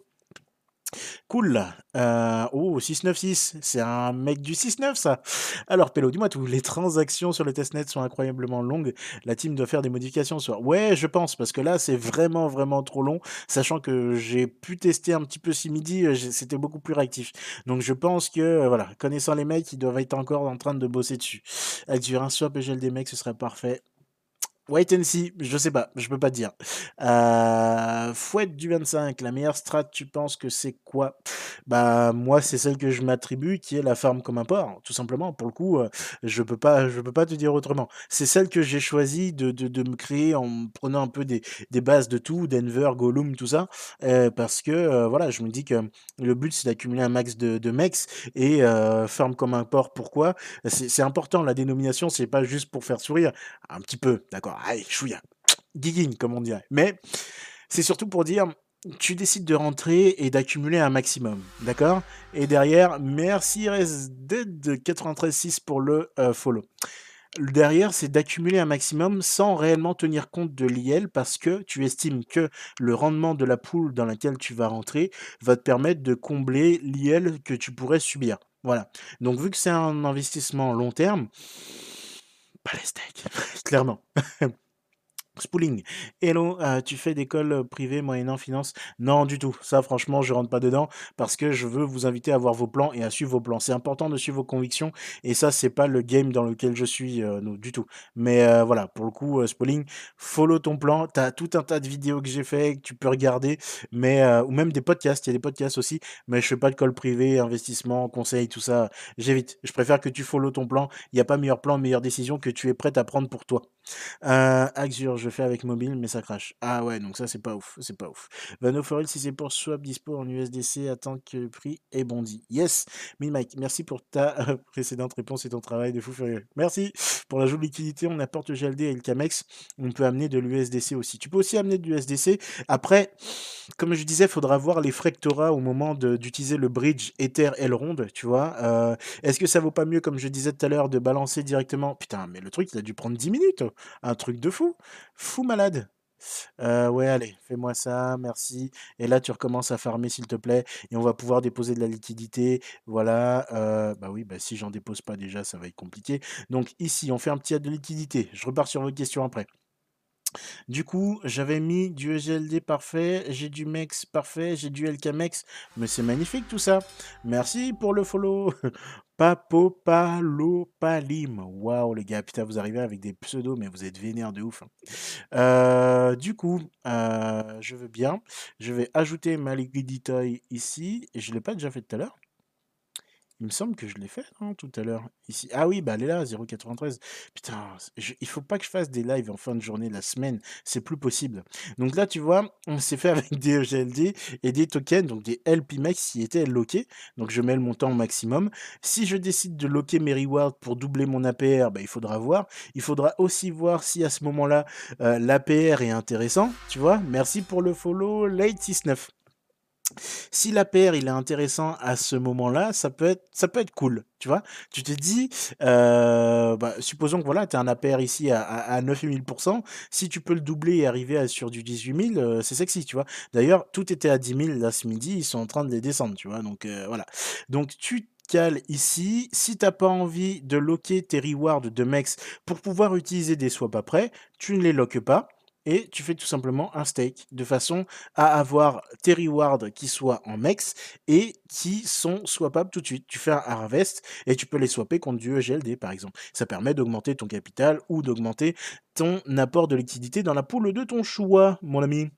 Cool. Euh, oh, 696, c'est un mec du 6-9 ça. Alors Pello, dis-moi tout, les transactions sur le testnet sont incroyablement longues. La team doit faire des modifications sur... Ouais, je pense, parce que là c'est vraiment vraiment trop long, sachant que j'ai pu tester un petit peu si midi, euh, c'était beaucoup plus réactif. Donc je pense que, euh, voilà, connaissant les mecs, ils doivent être encore en train de bosser dessus. Avec du un swap et gel des mecs, ce serait parfait. Wait and see, je sais pas, je peux pas te dire. Euh, fouette du 25, la meilleure strat, tu penses que c'est quoi? Bah moi c'est celle que je m'attribue, qui est la farm comme un porc, tout simplement. Pour le coup, euh, je peux pas, je peux pas te dire autrement. C'est celle que j'ai choisi de, de, de, me créer en prenant un peu des, des bases de tout, Denver, Gollum, tout ça, euh, parce que euh, voilà, je me dis que le but c'est d'accumuler un max de, de mex et farm comme un porc. Pourquoi? C'est important. La dénomination, c'est pas juste pour faire sourire, un petit peu, d'accord allez, chouïa, gigging, comme on dirait. Mais c'est surtout pour dire, tu décides de rentrer et d'accumuler un maximum, d'accord? Et derrière, merci de 936 pour le euh, follow. Derrière, c'est d'accumuler un maximum sans réellement tenir compte de l'IL parce que tu estimes que le rendement de la poule dans laquelle tu vas rentrer va te permettre de combler l'IL que tu pourrais subir. Voilà. Donc, vu que c'est un investissement long terme, pas les steaks, clairement. Spooling. Hello, euh, tu fais d'école euh, privée moyennant finance? Non, du tout. Ça, franchement, je rentre pas dedans parce que je veux vous inviter à voir vos plans et à suivre vos plans. C'est important de suivre vos convictions et ça, c'est pas le game dans lequel je suis euh, du tout. Mais euh, voilà, pour le coup, Spooling, follow ton plan. Tu as tout un tas de vidéos que j'ai fait que tu peux regarder, mais ou même des podcasts. Il y a des podcasts aussi, mais je fais pas de call privé, investissement, conseil, tout ça. J'évite. Je préfère que tu follow ton plan. Il n'y a pas meilleur plan, meilleure décision que tu es prête à prendre pour toi. Axure, je fais avec mobile, mais ça crache. Ah ouais, donc ça, c'est pas ouf. C'est pas ouf. Vano Forel, si c'est pour swap dispo en USDC, attends que le prix est bondi. Yes, mais Mike, merci pour ta euh, précédente réponse et ton travail de fou furieux. Merci pour l'ajout de liquidité. On apporte GLD et le Camex. On peut amener de l'USDC aussi. Tu peux aussi amener de l'USDC. Après, comme je disais, faudra voir les frais que tu au moment d'utiliser le bridge Ether Elrond, tu vois. Euh, Est-ce que ça vaut pas mieux, comme je disais tout à l'heure, de balancer directement? Putain, mais le truc, il a dû prendre 10 minutes. Un truc de fou. Fou malade. Euh, ouais, allez, fais-moi ça, merci. Et là, tu recommences à farmer, s'il te plaît, et on va pouvoir déposer de la liquidité. Voilà. Euh, bah oui, bah si j'en dépose pas déjà, ça va être compliqué. Donc ici, on fait un petit ad de liquidité. Je repars sur vos questions après. Du coup, j'avais mis du EGLD parfait, j'ai du MEX parfait, j'ai du LKMEX, mais c'est magnifique tout ça. Merci pour le follow. Papopalopalim. Waouh, les gars, putain, vous arrivez avec des pseudos, mais vous êtes vénère de ouf. hein. Euh, du coup, euh, je veux bien. Je vais ajouter ma liquidité ici. Et je ne l'ai pas déjà fait tout à l'heure. Il me semble que je l'ai fait tout à l'heure. Ici. Ah oui, bah elle est là, 0,93. Putain, je- il faut pas que je fasse des lives en fin de journée, la semaine. C'est plus possible. Donc là, tu vois, on s'est fait avec des EGLD et des tokens, donc des LP Max qui étaient lockés. Donc je mets le montant au maximum. Si je décide de locker mes rewards pour doubler mon APR, bah, il faudra voir. Il faudra aussi voir si à ce moment-là, euh, l'APR est intéressant. Tu vois, merci pour le follow, late69. Si l'APR il est intéressant à ce moment-là, ça peut être ça peut être cool, tu vois? Tu te dis, heu, bah, supposons que voilà, tu as un APR ici à à à 9000 si tu peux le doubler et arriver sur du 18 000, heu, c'est sexy, tu vois? D'ailleurs, tout était à 10 000 là ce midi, ils sont en train de les descendre, tu vois? Donc heu, voilà. Donc tu ici. Si tu pas envie de locker tes rewards de MEX pour pouvoir utiliser des swaps après, tu ne les loques pas et tu fais tout simplement un stake de façon à avoir tes rewards qui soient en MEX et qui sont swappables tout de suite. Tu fais un harvest et tu peux les swapper contre du EGLD par exemple. Ça permet d'augmenter ton capital ou d'augmenter ton apport de liquidité dans la poule de ton choix, mon ami.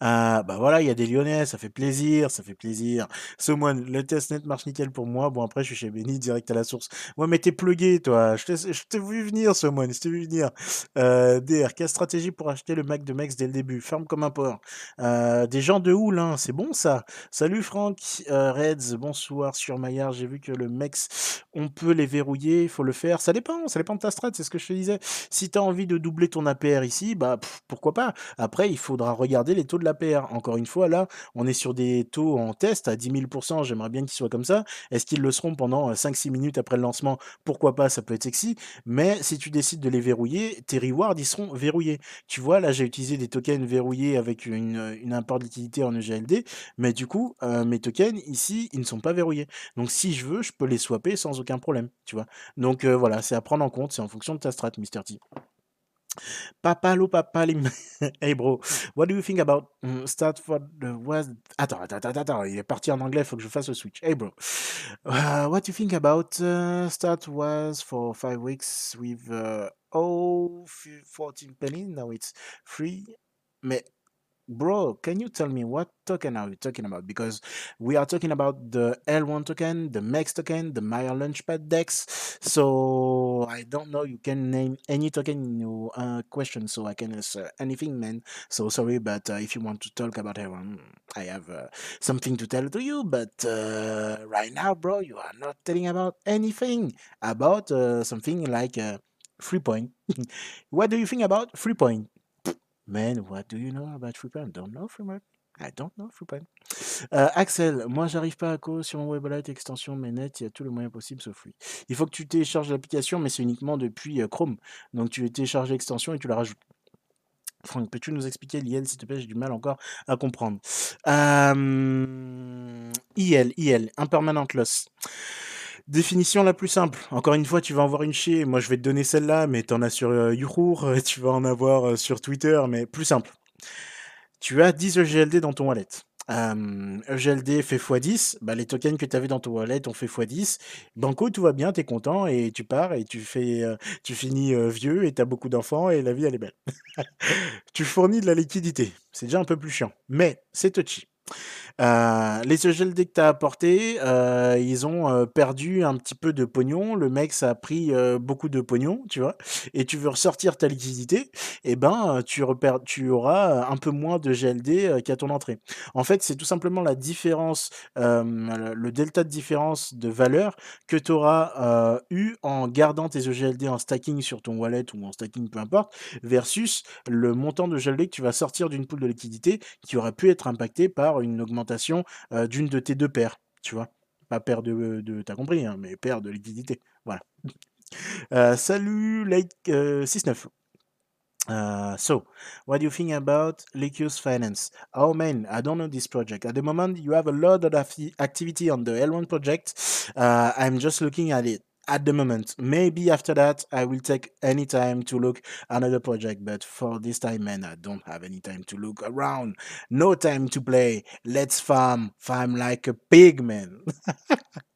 Ah, bah, voilà, il y a des Lyonnais, ça fait plaisir, ça fait plaisir. Someone, le testnet marche nickel pour moi. Bon, après, je suis chez Benny, direct à la source. Ouais, mais t'es plugué, toi. Je t'ai vu venir, Someone, je t'ai vu venir. Euh, DR, quelle stratégie pour acheter le Mac de Mex dès le début? Ferme comme un porc. Euh, des gens de houle, hein, c'est bon ça. Salut Franck, euh, Reds, bonsoir sur Maillard. J'ai vu que le Mex, on peut les verrouiller, il faut le faire. Ça dépend, ça dépend de ta strat, c'est ce que je te disais. Si tu as envie de doubler ton APR ici, bah pourquoi pas. Après, il faudra regarder les taux de l'APR. Encore une fois, là, on est sur des taux en test à 10 000% J'aimerais bien qu'ils soient comme ça. Est-ce qu'ils le seront pendant 5-6 minutes après le lancement? Pourquoi pas, ça peut être sexy. Mais si tu décides de les verrouiller, tes rewards, ils seront verrouillés. Tu vois, là, j'ai utilisé des tokens verrouillés avec une, une import de liquidité en EGLD. Mais du coup, euh, mes tokens, ici, ils ne sont pas verrouillés. Donc, si je veux, je peux les swapper sans aucun problème. Tu vois. Donc, euh, voilà, c'est à prendre en compte. C'est en fonction de ta strat, Mr. T. Papalo papalim. hey bro, what do you think about mm, start for the West? Attends, attends, attends, il est parti en anglais, faut que je fasse le switch. Hey bro, uh, what do you think about uh, start was for five weeks with uh, oh 14 penny, now it's free. Mais Bro, can you tell me what token are we talking about? Because we are talking about the L1 token, the MEX token, the Maya Launchpad DEX. So I don't know. You can name any token in your uh, question, so I can answer anything, man. So sorry, but uh, if you want to talk about L1, I have uh, something to tell to you. But uh, right now, bro, you are not telling about anything about uh, something like uh, free point. what do you think about free point? Man, what do you know about Freepan? Don't know Freepan. I don't know Freepan. Euh, Axel, moi j'arrive pas à cause sur mon website extension mais net, il y a tous les moyens possibles sauf lui. Il faut que tu télécharges l'application, mais c'est uniquement depuis euh, Chrome. Donc tu télécharges l'extension et tu la rajoutes. Franck, peux-tu nous expliquer l'IL, s'il te plaît? J'ai du mal encore à comprendre. Euh, IL, IL, Impermanent Loss. Définition la plus simple. Encore une fois, tu vas en voir une chier. Moi, je vais te donner celle-là, mais tu en as sur euh, tu vas en avoir euh, sur Twitter, mais plus simple. Tu as 10 EGLD dans ton wallet. Euh, EGLD fait x10, bah, les tokens que tu avais dans ton wallet ont fait x10. Banco, tout va bien, tu es content et tu pars et tu fais, euh, tu finis vieux et tu as beaucoup d'enfants et la vie elle est belle. tu fournis de la liquidité. C'est déjà un peu plus chiant, mais c'est touchy. Euh, les EGLD que tu as apportés, euh, ils ont euh, perdu un petit peu de pognon. Le mec, ça a pris beaucoup de pognon, tu vois. Et tu veux ressortir ta liquidité, et eh ben, tu, auras un peu moins de GLD qu'à ton entrée. En fait, c'est tout simplement la différence, le delta de différence de valeur que tu auras eu en gardant tes EGLD en stacking sur ton wallet ou en stacking, peu importe, versus le montant de GLD que tu vas sortir d'une pool de liquidité qui aurait pu être impacté par une augmentation d'une de tes deux paires, tu vois? Pas paire de, de t'as compris, hein, mais paire de liquidité. Voilà. salut, like 69. Uh, so, what do you think about Liquius Finance? Oh man, I don't know this project. At the moment, you have a lot of activity on the L1 project. Uh, I'm just looking at it at the moment. Maybe after that, I will take any time to look another project. But for this time, man, I don't have any time to look around. No time to play. Let's farm. Farm like a pig, man.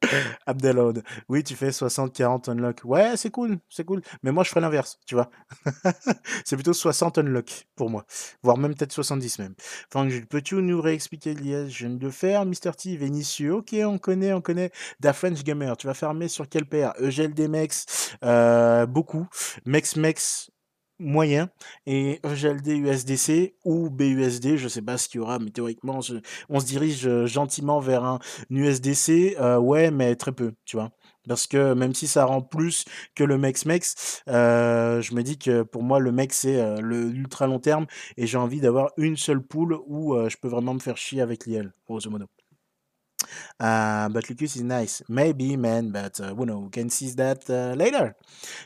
Abdelode. Oui, tu fais 60-40 unlock. Ouais, c'est cool, c'est cool. Mais moi, je ferais l'inverse, tu vois. c'est plutôt 60 unlock pour moi. Voire même peut-être 70 même. Enfin, peux-tu nous réexpliquer l'IS? Je viens de faire, Mr. T, Vénitieux. Ok, on connaît, on connaît. Da French Gamer. Tu vas farmer sur quel paire EGLD Mex, euh, beaucoup. Mex Mex, moyen et EGLD USDC ou BUSD, je sais pas ce qu'il y aura, mais théoriquement, on se dirige euh, gentiment vers un USDC, euh, ouais, mais très peu, tu vois. Parce que même si ça rend plus que le MEX-MEX, je me dis que pour moi, le MEX, c'est le ultra long terme et j'ai envie d'avoir une seule poule où je peux vraiment me faire chier avec l'IL, grosso modo. Uh, but Lucas is nice. Maybe, man, but uh, you know, we can see that uh, later.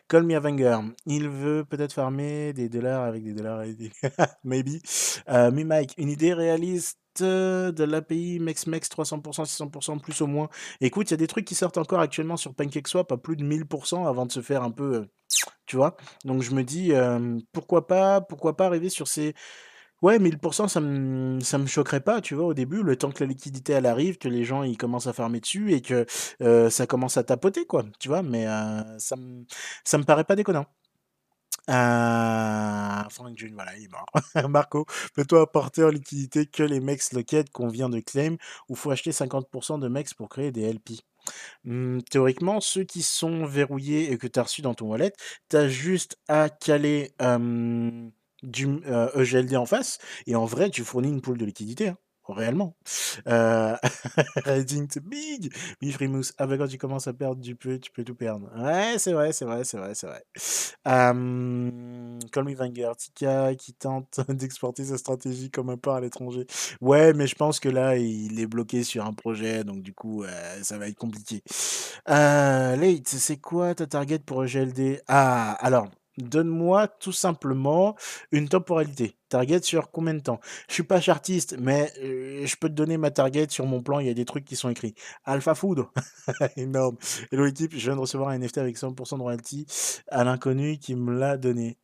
Call me Avenger. Il veut peut-être farmer des dollars avec des dollars. Maybe. Me Mike, une idée réaliste de l'API MexMex 300%, 600% plus au moins? Écoute, il y a des trucs qui sortent encore actuellement sur PancakeSwap à plus de 1000% avant de se faire un peu, euh, tu vois? Donc je me dis, euh, pourquoi pas, pourquoi pas arriver sur ces Ouais, 1000% ça me ça me choquerait pas, tu vois, au début, le temps que la liquidité elle arrive, que les gens ils commencent à farmer dessus et que ça commence à tapoter quoi, tu vois? Mais ça me ça me paraît pas déconnant. Euh, Frank June, voilà, il est mort. Marco, peux-tu apporter en liquidité que les mex locket qu'on vient de claim ou faut acheter 50% de mex pour créer des LP Mmh, théoriquement, ceux qui sont verrouillés et que tu as reçus dans ton wallet, tu as juste à caler euh, du euh, EGLD en face et en vrai, tu fournis une poule de liquidité. hein, Réellement. Euh, Raiding to big. Mifrimous. Ah bah quand tu commences à perdre du peu, tu peux tout perdre. Ouais, c'est vrai, c'est vrai, c'est vrai, c'est vrai. Euh, Call Me Vanguard. Tika qui tente d'exporter sa stratégie comme un part à l'étranger. Ouais, mais je pense que là, il est bloqué sur un projet, donc du coup, euh, ça va être compliqué. Euh, Late, c'est quoi ta target pour EGLD Ah, alors, donne-moi tout simplement une temporalité. Target sur combien de temps? Je suis pas chartiste, mais euh, je peux te donner ma target sur mon plan. Il y a des trucs qui sont écrits. Alpha Food, énorme. Hello équipe, je viens de recevoir un NFT avec 100% de royalty à l'inconnu qui me l'a donné.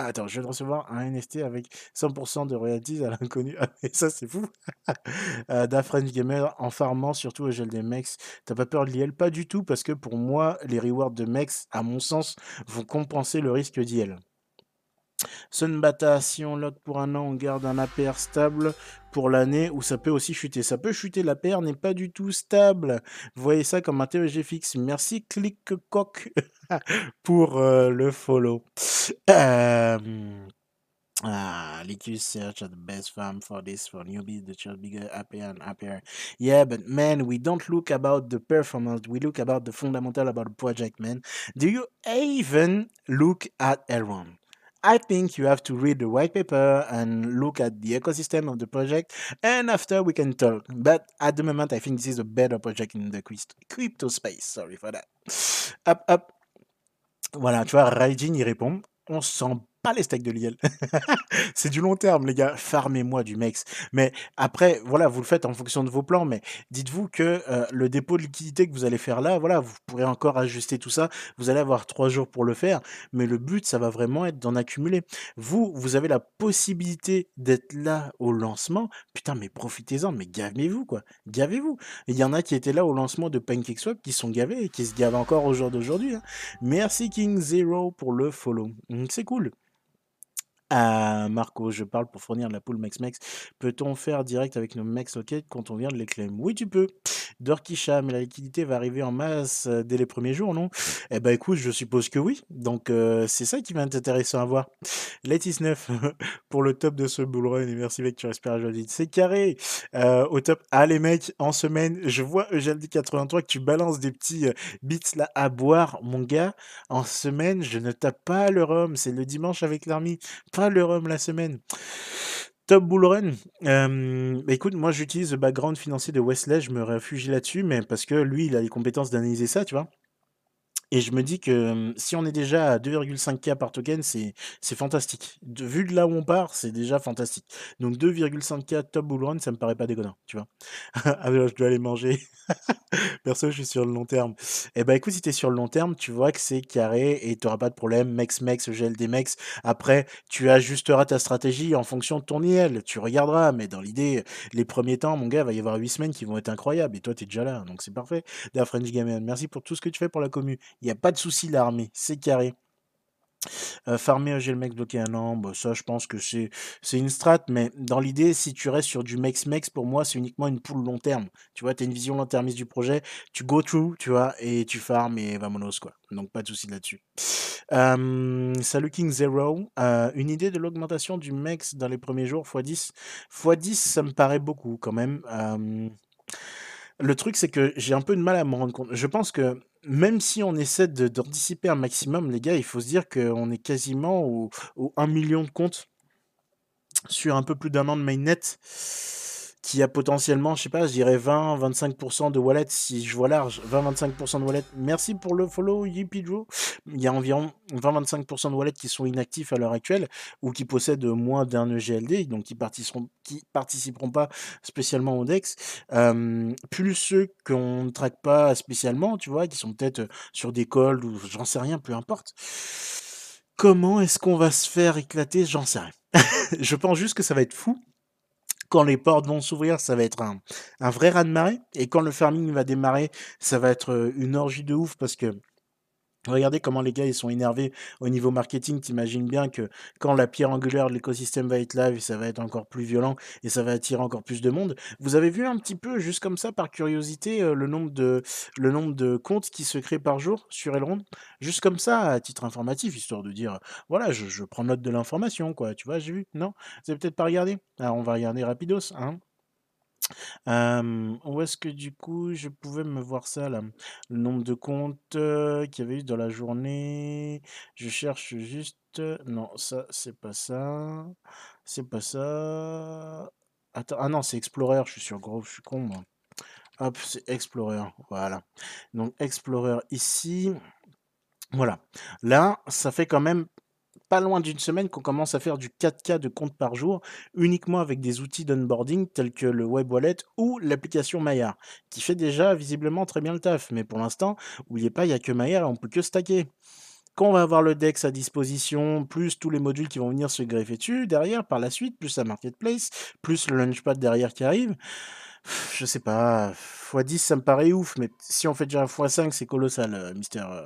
Ah, attends, je viens de recevoir un NFT avec 100% de royalties à l'inconnu. Ah, mais ça, c'est fou. euh, Da Gamer en farmant surtout au gel des mex. T'as pas peur de l'IL Pas du tout, parce que pour moi, les rewards de mex, à mon sens, vont compenser le risque d'IL. Sunbata, si on lock pour un an, on garde un APR stable pour l'année ou ça peut aussi chuter. Ça peut chuter, l'APR n'est pas du tout stable. Vous voyez ça comme un TEG fixe. Merci ClickCock pour euh, le follow. Euh, Ah, search are the best farm for this for newbies, the church bigger, happier and happier. Yeah, but man, we don't look about the performance, we look about the fundamental about the project, man. Do you even look at Elrond? I think you have to read the white paper and look at the ecosystem of the project, and after we can talk. But at the moment, I think this is a better project in the crypto space. Sorry for that. Hop, hop. Voilà, tu vois, Raijin y répond. On sent pas les steaks de l'IL. c'est du long terme, les gars. Farmez-moi du MEX. Mais après, voilà, vous le faites en fonction de vos plans. Mais dites-vous que euh, le dépôt de liquidité que vous allez faire là, voilà, vous pourrez encore ajuster tout ça. Vous allez avoir trois jours pour le faire. Mais le but, ça va vraiment être d'en accumuler. Vous, vous avez la possibilité d'être là au lancement. Putain, mais profitez-en. Mais gavez-vous, quoi. Gavez-vous. Il y en a qui étaient là au lancement de PancakeSwap qui sont gavés et qui se gavent encore au jour d'aujourd'hui. hein. Merci King Zero pour le follow. C'est cool. Ah, Marco, je parle pour fournir la poule MexMex. Peut-on faire direct avec nos Mex Locket quand on vient de les claim? Oui, tu peux. Dorkisha, mais la liquidité va arriver en masse euh, dès les premiers jours, non? Eh ben écoute, je suppose que oui. Donc euh, c'est ça qui va être intéressant à voir. Letis 9 pour le top de ce bullrun et merci mec, tu respires joie C'est carré. Euh, au top. Ah les mecs, en semaine, je vois Eugène 83 que tu balances des petits bits là à boire, mon gars. En semaine, je ne tape pas le rhum. C'est le dimanche avec l'armée le rhum la semaine. Top Bull Run. Euh, bah écoute, moi j'utilise le background financier de Wesley, je me réfugie là-dessus, mais parce que lui, il a les compétences d'analyser ça, tu vois. Et je me dis que si on est déjà à 2,5K par token, c'est fantastique. Vu de là où on part, c'est déjà fantastique. Donc 2,5K top bull run, ça me paraît pas déconnant, tu vois. ah je dois aller manger. Perso, je suis sur le long terme. Eh ben écoute, si t'es sur le long terme, tu vois que c'est carré et t'auras pas de problème. Mex, mex, gel des mex. Après, tu ajusteras ta stratégie en fonction de ton IL. Tu regarderas, mais dans l'idée, les premiers temps, mon gars, il va y avoir 8 semaines qui vont être incroyables. Et toi, t'es déjà là, donc c'est parfait. Da French Gamer, merci pour tout ce que tu fais pour la commu. Il n'y a pas de souci, l'armée, c'est carré. Euh, farmer j'ai le mec bloqué un an, bah, ça je pense que c'est une strat, mais dans l'idée, si tu restes sur du mex-mex, pour moi, c'est uniquement une poule long terme. Tu vois, tu as une vision long-termiste du projet, tu go through, tu vois, et tu farmes et vamonos, quoi. Donc pas de souci là-dessus. Euh, salut King Zero. Euh, une idée de l'augmentation du mex dans les premiers jours, x10 x10, ça me paraît beaucoup quand même. Le truc, c'est que j'ai un peu de mal à me rendre compte. Je pense que même si on essaie de d'anticiper un maximum, les gars, il faut se dire qu'on est quasiment au, au 1 million de comptes sur un peu plus d'un an de mainnet qui a potentiellement, je sais pas, je dirais 20-25% de wallet si je vois large. 20-25% de wallet. Merci pour le follow, Yippee Joe. Il y a environ 20-25% de wallets qui sont inactifs à l'heure actuelle ou qui possèdent moins d'un EGLD, donc qui participeront, qui participeront pas spécialement au DEX. Plus ceux qu'on ne traque pas spécialement, tu vois, qui sont peut-être sur des calls ou j'en sais rien, peu importe. Comment est-ce qu'on va se faire éclater? J'en sais rien. je pense juste que ça va être fou quand les portes vont s'ouvrir, ça va être un, vrai raz-de-marée. Et quand le farming va démarrer, ça va être euh, une orgie de ouf parce que Regardez comment les gars, ils sont énervés au niveau marketing. T'imagines bien que quand la pierre angulaire de l'écosystème va être live, ça va être encore plus violent et ça va attirer encore plus de monde. Vous avez vu un petit peu, juste comme ça, par curiosité, euh, le nombre de, le nombre de comptes qui se créent par jour sur Elrond? Juste comme ça, à titre informatif, histoire de dire, voilà, je, je prends note de l'information, quoi. Tu vois, j'ai vu? Non? Vous avez peut-être pas regardé? Alors, on va regarder rapidos, hein? Où est-ce que du coup je pouvais me voir ça là? Le nombre de comptes, qu'il y avait eu dans la journée. Je cherche juste, non ça c'est pas ça, c'est pas ça. Attends, ah non c'est Explorer, je suis sur Grove, je suis con moi. Hop, c'est Explorer, voilà. Donc Explorer ici, voilà. Là, ça fait quand même pas loin d'une semaine qu'on commence à faire du 4K de compte par jour, uniquement avec des outils d'onboarding tels que le web wallet ou l'application Maillard, qui fait déjà visiblement très bien le taf. Mais pour l'instant, n'oubliez pas, il n'y a que Maillard et on peut que stacker. Quand on va avoir le DEX à disposition, plus tous les modules qui vont venir se greffer dessus derrière par la suite, plus la marketplace, plus le launchpad derrière qui arrive, je sais pas, x10 ça me paraît ouf, mais si on fait déjà x5, c'est colossal, euh, Mister euh,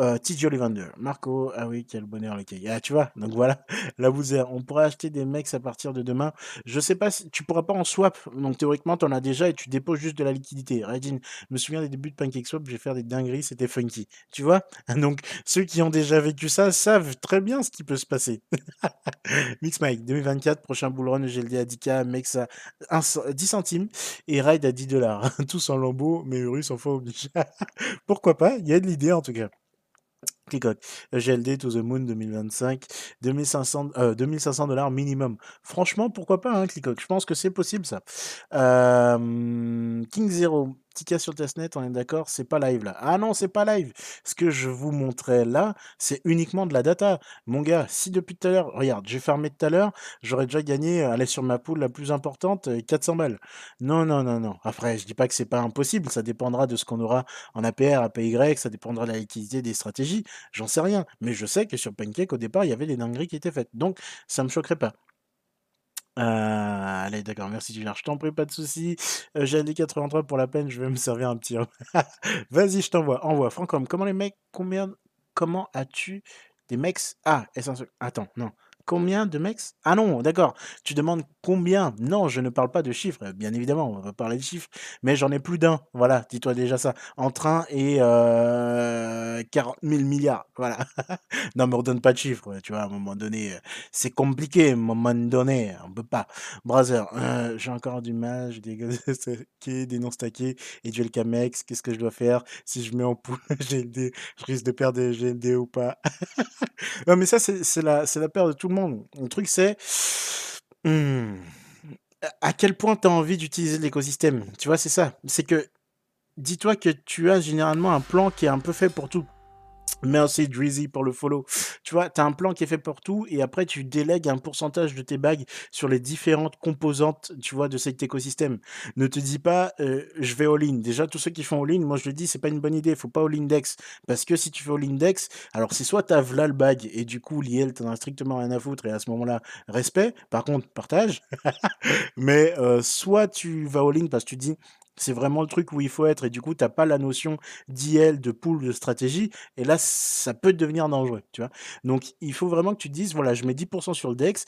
euh, TJ Ollivander. Marco, ah oui, quel bonheur le cahier. Ah, tu vois, donc voilà, la vous on pourrait acheter des mecs à partir de demain. Je sais pas si tu pourras pas en swap, donc théoriquement tu en as déjà et tu déposes juste de la liquidité. Regine, je me souviens des débuts de PancakeSwap, je vais faire des dingueries, c'était funky. Tu vois Donc ceux qui ont déjà vécu ça savent très bien ce qui peut se passer. Mix Mike, 2024, prochain bullrun, GLD à 10K, Mex à 10 centimes et Ride à 10 dollars. Tous en lambeaux, mais Urus en fois obligé. Pourquoi pas? Il y a de l'idée en tout cas. Clicoc. GLD to the Moon 2025, 2500, euh, 2500 dollars minimum. Franchement, pourquoi pas, hein, Clicoc Je pense que c'est possible, ça. Euh, King Zero, Sur testnet, on est d'accord, c'est pas live là. Ah non, c'est pas live. Ce que je vous montrais là, c'est uniquement de la data. Mon gars, si depuis tout à l'heure, regarde, j'ai fermé tout à l'heure, j'aurais déjà gagné, aller sur ma poule la plus importante, 400 balles. Non, non, non, non. Après, je dis pas que c'est pas impossible, ça dépendra de ce qu'on aura en APR, APY, ça dépendra de la liquidité des stratégies, j'en sais rien. Mais je sais que sur Pancake, au départ, il y avait des dingueries qui étaient faites. Donc, ça me choquerait pas. Allez, d'accord, merci Julien. Je t'en prie, pas de soucis. Euh, j'ai les 83 pour la peine, je vais me servir un petit. Vas-y, je t'envoie. Envoie. Francom, comment les mecs, combien, comment as-tu des mecs? Ah, essentiel. Attends, non. Combien de mecs Ah non, d'accord. Tu demandes combien? Non, je ne parle pas de chiffres. Bien évidemment, on va parler de chiffres. Mais j'en ai plus d'un. Voilà, dis-toi déjà ça. En train et euh, 40 000 milliards. Voilà. non, mais on donne pas de chiffres. Tu vois, à un moment donné, c'est compliqué. À un moment donné, on peut pas. Brother, euh, j'ai encore du mal. Des des non stackés et du LKMX. Qu'est-ce que je dois faire? Si je mets en poule GLD, je risque de perdre GLD ou pas? Non, mais ça, c'est la, la peur de tout le truc, c'est hmm, à quel point tu as envie d'utiliser l'écosystème? Tu vois, c'est ça. C'est que dis-toi que tu as généralement un plan qui est un peu fait pour tout. Merci Drizzy pour le follow. Tu vois, tu as un plan qui est fait pour tout et après tu délègues un pourcentage de tes bagues sur les différentes composantes, tu vois, de cet écosystème. Ne te dis pas, euh, je vais all-in. Déjà, tous ceux qui font all-in, moi je le dis, c'est pas une bonne idée. Faut pas all index Parce que si tu fais all-index, alors c'est soit t'as v'là le bag et du coup, l'IL, t'en as strictement rien à foutre et à ce moment-là, respect. Par contre, partage. Mais euh, soit tu vas all-in parce que tu dis, c'est vraiment le truc où il faut être et du coup, tu n'as pas la notion d'IL, de pool, de stratégie et là, ça peut devenir dangereux, tu vois. Donc, il faut vraiment que tu te dises, voilà, je mets 10% sur le DEX,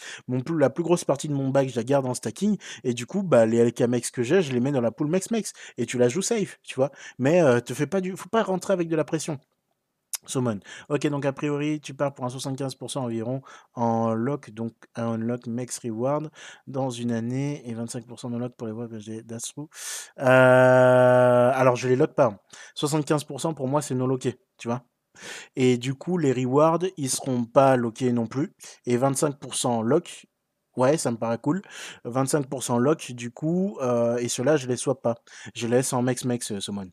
la plus grosse partie de mon bac, je la garde en stacking et du coup, bah, les LKMX que j'ai, je les mets dans la pool MaxMax et tu la joues safe, tu vois. Mais euh, te fais pas du, faut pas rentrer avec de la pression. Summon. Ok, donc a priori, tu pars pour un 75% environ en lock, donc un lock max reward dans une année et 25% de lock pour les voix que j'ai d'Astro. Alors, je les lock pas. 75% pour moi, c'est non locké, tu vois. Et du coup, les rewards, ils seront pas lockés non plus. Et 25% lock, ouais, ça me paraît cool. 25% lock, du coup, euh, et cela, je les swap pas. Je laisse en max max, euh, Summon.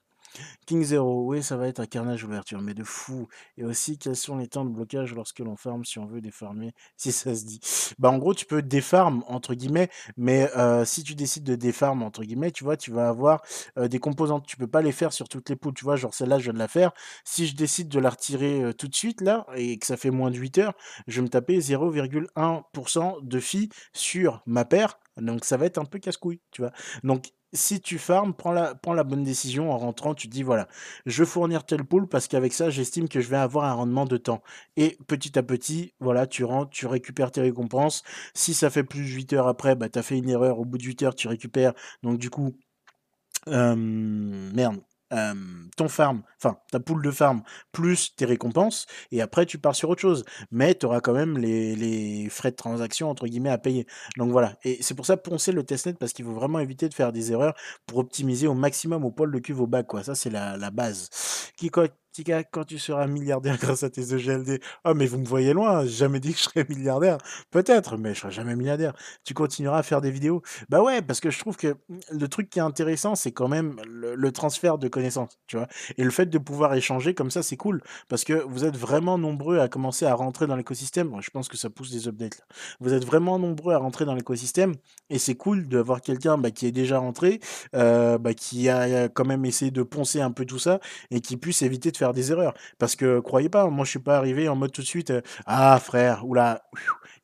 King Zero, oui, ça va être un carnage ouverture, mais de fou. Et aussi, quels sont les temps de blocage lorsque l'on farme, si on veut défarmer, si ça se dit? Bah, en gros, tu peux défarm, entre guillemets, mais euh, si tu décides de défarm, entre guillemets, tu vois, tu vas avoir euh, des composantes. Tu peux pas les faire sur toutes les poules, tu vois, genre celle-là, je viens de la faire. Si je décide de la retirer euh, tout de suite, là, et que ça fait moins de 8 heures, je vais me taper 0,1% de fi sur ma paire. Donc, ça va être un peu casse-couille, tu vois. Donc, si tu farmes, prends la, bonne décision en rentrant. Tu dis, voilà, je veux fournir tel pool parce qu'avec ça, j'estime que je vais avoir un rendement de temps. Et petit à petit, voilà, tu rentres, tu récupères tes récompenses. Si ça fait plus de 8 heures après, bah, tu as fait une erreur. Au bout de 8 heures, tu récupères. Donc, du coup, euh, merde, ton farm, enfin ta poule de farm, plus tes récompenses, et après tu pars sur autre chose. Mais tu auras quand même les, frais de transaction entre guillemets à payer. Donc voilà, et c'est pour ça poncer le testnet parce qu'il faut vraiment éviter de faire des erreurs pour optimiser au maximum au pôle de cuve au bac, quoi. Ça c'est la, base. Qui, quand tu seras milliardaire grâce à tes EGLD. Oh, mais vous me voyez loin, j'ai jamais dit que je serais milliardaire. Peut-être, mais je serai jamais milliardaire. Tu continueras à faire des vidéos. Bah ouais, parce que je trouve que le truc qui est intéressant, c'est quand même le, transfert de connaissances, tu vois. Et le fait de pouvoir échanger comme ça, c'est cool. Parce que vous êtes vraiment nombreux à commencer à rentrer dans l'écosystème. Je pense que ça pousse des updates. Vous êtes vraiment nombreux à rentrer dans l'écosystème. Et c'est cool d'avoir quelqu'un bah, qui est déjà rentré, euh, bah, qui a quand même essayé de poncer un peu tout ça et qui puisse éviter de faire des erreurs. Parce que croyez pas, moi je suis pas arrivé en mode tout de suite, euh, ah frère, oula,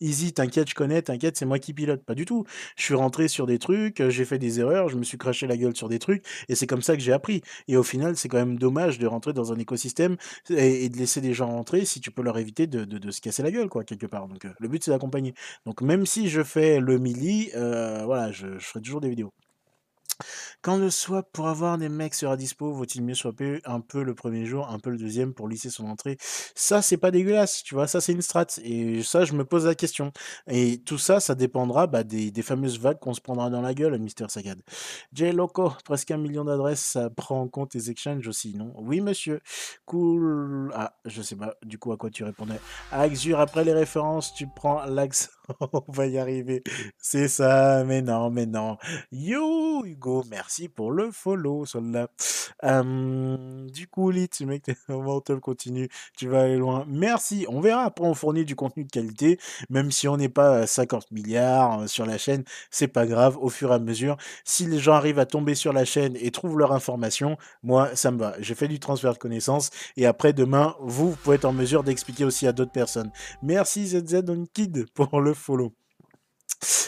easy, t'inquiète, je connais, t'inquiète, c'est moi qui pilote. Pas du tout. Je suis rentré sur des trucs, euh, j'ai fait des erreurs, je me suis craché la gueule sur des trucs, et c'est comme ça que j'ai appris. Et au final, c'est quand même dommage de rentrer dans un écosystème et, de laisser des gens rentrer si tu peux leur éviter de, se casser la gueule, quoi, quelque part. Donc euh, le but c'est d'accompagner. Donc même si je fais le milli, voilà, je ferai toujours des vidéos. Quand le swap pour avoir des mecs sera dispo, vaut-il mieux swapper un peu le premier jour, un peu le deuxième pour lisser son entrée? Ça, c'est pas dégueulasse, tu vois, ça c'est une strat. Et ça, je me pose la question. Et tout ça, ça dépendra bah, des, fameuses vagues qu'on se prendra dans la gueule, Mister Sagad. J Loco, presque un million d'adresses, ça prend en compte les exchanges aussi, non? Oui, monsieur. Cool. Ah, je sais pas, du coup, à quoi tu répondais Axur, après les références, tu prends l'axe. On va y arriver. C'est ça, mais non, mais non. Yo, Hugo, merci pour le follow, soldat. du coup, Lit, mec, continue. Tu vas aller loin. Merci. On verra. Après, on fournit du contenu de qualité. Même si on n'est pas 50 milliards euh, sur la chaîne, c'est pas grave. Au fur et à mesure, si les gens arrivent à tomber sur la chaîne et trouvent leur information, moi, ça me va. J'ai fait du transfert de connaissances. Et après, demain, vous, pouvez être en mesure d'expliquer aussi à d'autres personnes. Merci ZZ Kid pour le follow.